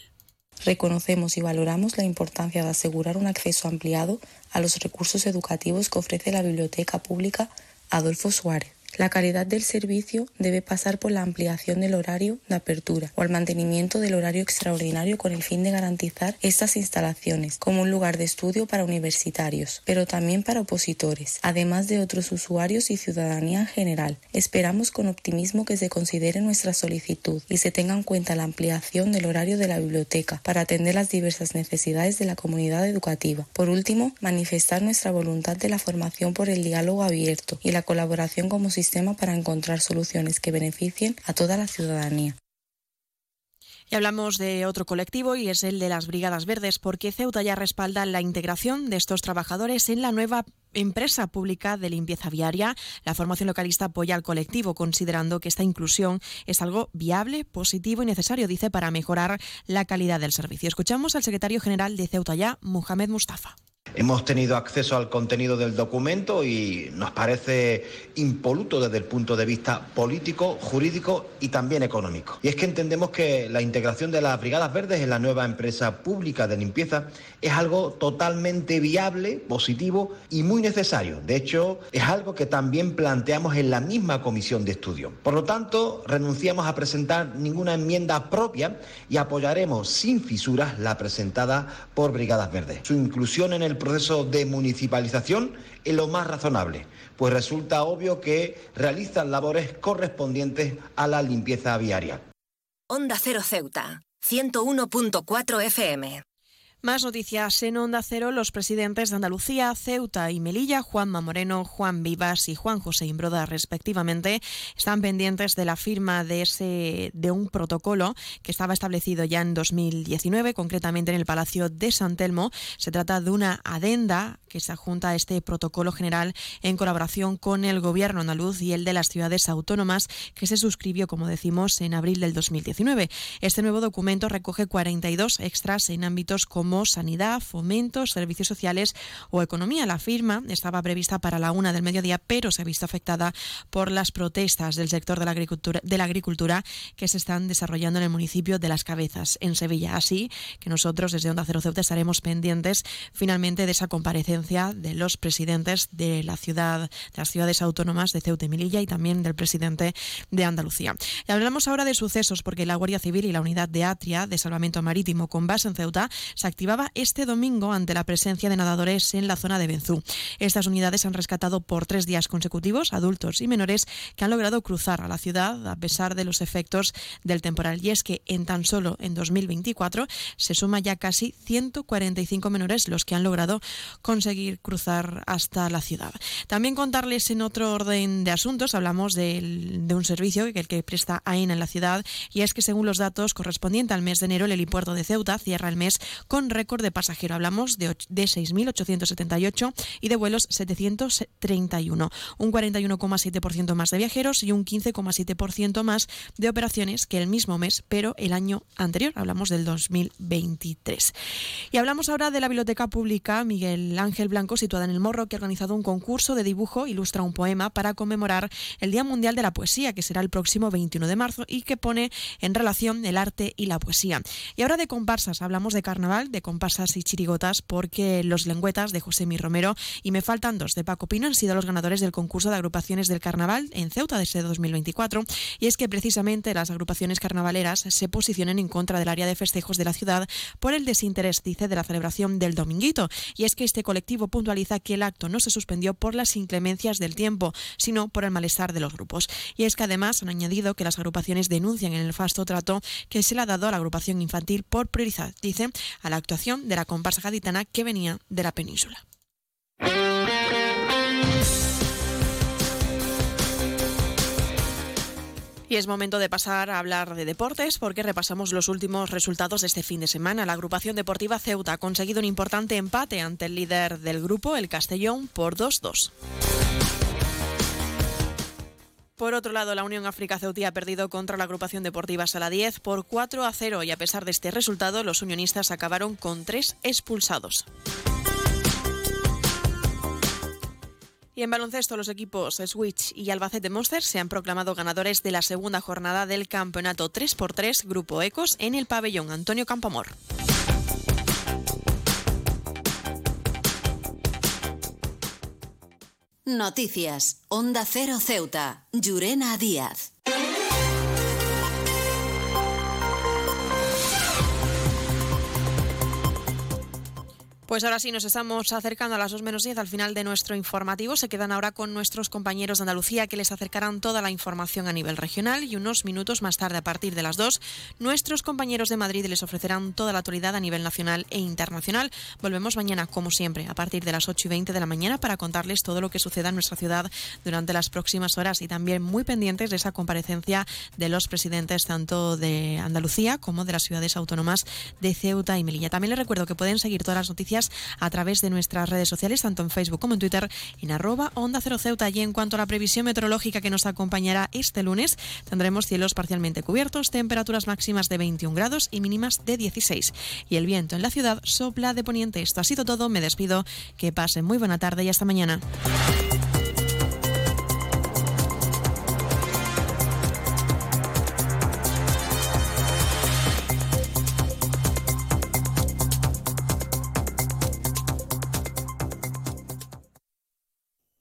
Reconocemos y valoramos la importancia de asegurar un acceso ampliado a los recursos educativos que ofrece la Biblioteca Pública Adolfo Suárez. La calidad del servicio debe pasar por la ampliación del horario de apertura o el mantenimiento del horario extraordinario con el fin de garantizar estas instalaciones como un lugar de estudio para universitarios, pero también para opositores, además de otros usuarios y ciudadanía en general. Esperamos con optimismo que se considere nuestra solicitud y se tenga en cuenta la ampliación del horario de la biblioteca para atender las diversas necesidades de la comunidad educativa. Por último, manifestar nuestra voluntad de la formación por el diálogo abierto y la colaboración como sistema para encontrar soluciones que beneficien a toda la ciudadanía. Y hablamos de otro colectivo y es el de las Brigadas Verdes, porque Ceuta ya respalda la integración de estos trabajadores en la nueva empresa pública de limpieza viaria. La formación localista apoya al colectivo, considerando que esta inclusión es algo viable, positivo y necesario, dice, para mejorar la calidad del servicio. Escuchamos al secretario general de Ceuta ya, Mohamed Mustafa. Hemos tenido acceso al contenido del documento y nos parece impoluto desde el punto de vista político, jurídico y también económico. Y es que entendemos que la integración de las Brigadas Verdes en la nueva empresa pública de limpieza es algo totalmente viable, positivo y muy necesario. De hecho, es algo que también planteamos en la misma comisión de estudio. Por lo tanto, renunciamos a presentar ninguna enmienda propia y apoyaremos sin fisuras la presentada por Brigadas Verdes. Su inclusión en el proceso de municipalización es lo más razonable, pues resulta obvio que realizan labores correspondientes a la limpieza viaria. Onda Cero Ceuta, 101.4 FM. Más noticias en Onda Cero. Los presidentes de Andalucía, Ceuta y Melilla, Juanma Moreno, Juan Vivas y Juan José Imbroda, respectivamente, están pendientes de la firma de, ese, de un protocolo que estaba establecido ya en 2019, concretamente en el Palacio de San Telmo. Se trata de una adenda que se adjunta a este protocolo general en colaboración con el Gobierno andaluz y el de las ciudades autónomas, que se suscribió, como decimos, en abril del 2019. Este nuevo documento recoge 42 extras en ámbitos como sanidad, fomento, servicios sociales o economía. La firma estaba prevista para la una del mediodía, pero se ha visto afectada por las protestas del sector de la agricultura, de la agricultura que se están desarrollando en el municipio de Las Cabezas, en Sevilla. Así que nosotros desde Onda Cero Ceuta estaremos pendientes finalmente de esa comparecencia de los presidentes de la ciudad, de las ciudades autónomas de Ceuta y Melilla y también del presidente de Andalucía. Y hablamos ahora de sucesos porque la Guardia Civil y la unidad de Atria de Salvamento Marítimo con base en Ceuta se activaba este domingo ante la presencia de nadadores en la zona de Benzú. Estas unidades han rescatado por tres días consecutivos adultos y menores que han logrado cruzar a la ciudad a pesar de los efectos del temporal. Y es que en tan solo en 2024 se suma ya casi 145 menores los que han logrado conseguir cruzar hasta la ciudad. También contarles en otro orden de asuntos, hablamos de un servicio que que presta AENA en la ciudad y es que según los datos correspondientes al mes de enero el helipuerto de Ceuta cierra el mes con récord de pasajero. Hablamos de, de 6.878 y de vuelos 731, un 41,7% más de viajeros y un 15,7% más de operaciones que el mismo mes, pero el año anterior. Hablamos del 2023. Y hablamos ahora de la Biblioteca Pública Miguel Ángel Blanco, situada en el Morro, que ha organizado un concurso de dibujo, ilustra un poema para conmemorar el Día Mundial de la Poesía, que será el próximo 21 de marzo y que pone en relación el arte y la poesía. Y ahora de comparsas, hablamos de carnaval, de comparsas y chirigotas, porque los lengüetas de José Mi Romero y Me Faltan Dos de Paco Pino han sido los ganadores del concurso de agrupaciones del carnaval en Ceuta desde 2024. Y es que precisamente las agrupaciones carnavaleras se posicionan en contra del área de festejos de la ciudad por el desinterés, dice, de la celebración del Dominguito. Y es que este colectivo puntualiza que el acto no se suspendió por las inclemencias del tiempo, sino por el malestar de los grupos. Y es que además han añadido que las agrupaciones denuncian el nefasto trato que se le ha dado a la agrupación infantil por priorizar, dice, a la actuación de la comparsa gaditana que venía de la península. Y es momento de pasar a hablar de deportes porque repasamos los últimos resultados de este fin de semana. La agrupación deportiva Ceuta ha conseguido un importante empate ante el líder del grupo, el Castellón, por 2-2. Por otro lado, la Unión África Ceutí ha perdido contra la agrupación deportiva Sala 10 por 4 a 0 y a pesar de este resultado, los unionistas acabaron con tres expulsados. Y en baloncesto, los equipos Switch y Albacete Monsters se han proclamado ganadores de la segunda jornada del campeonato 3x3 Grupo Ecos en el pabellón Antonio Campamor. Noticias. Onda Cero Ceuta. Llurena Díaz. Pues ahora sí, nos estamos acercando a las 2 menos 10 al final de nuestro informativo. Se quedan ahora con nuestros compañeros de Andalucía que les acercarán toda la información a nivel regional y unos minutos más tarde, a partir de las 2, nuestros compañeros de Madrid les ofrecerán toda la actualidad a nivel nacional e internacional. Volvemos mañana, como siempre, a partir de las 8 y 20 de la mañana para contarles todo lo que suceda en nuestra ciudad durante las próximas horas y también muy pendientes de esa comparecencia de los presidentes tanto de Andalucía como de las ciudades autónomas de Ceuta y Melilla. También les recuerdo que pueden seguir todas las noticias a través de nuestras redes sociales, tanto en Facebook como en Twitter, en arroba Onda Cero Ceuta. Y en cuanto a la previsión meteorológica que nos acompañará este lunes, tendremos cielos parcialmente cubiertos, temperaturas máximas de 21 grados y mínimas de 16. Y el viento en la ciudad sopla de poniente. Esto ha sido todo. Me despido. Que pasen muy buena tarde y hasta mañana.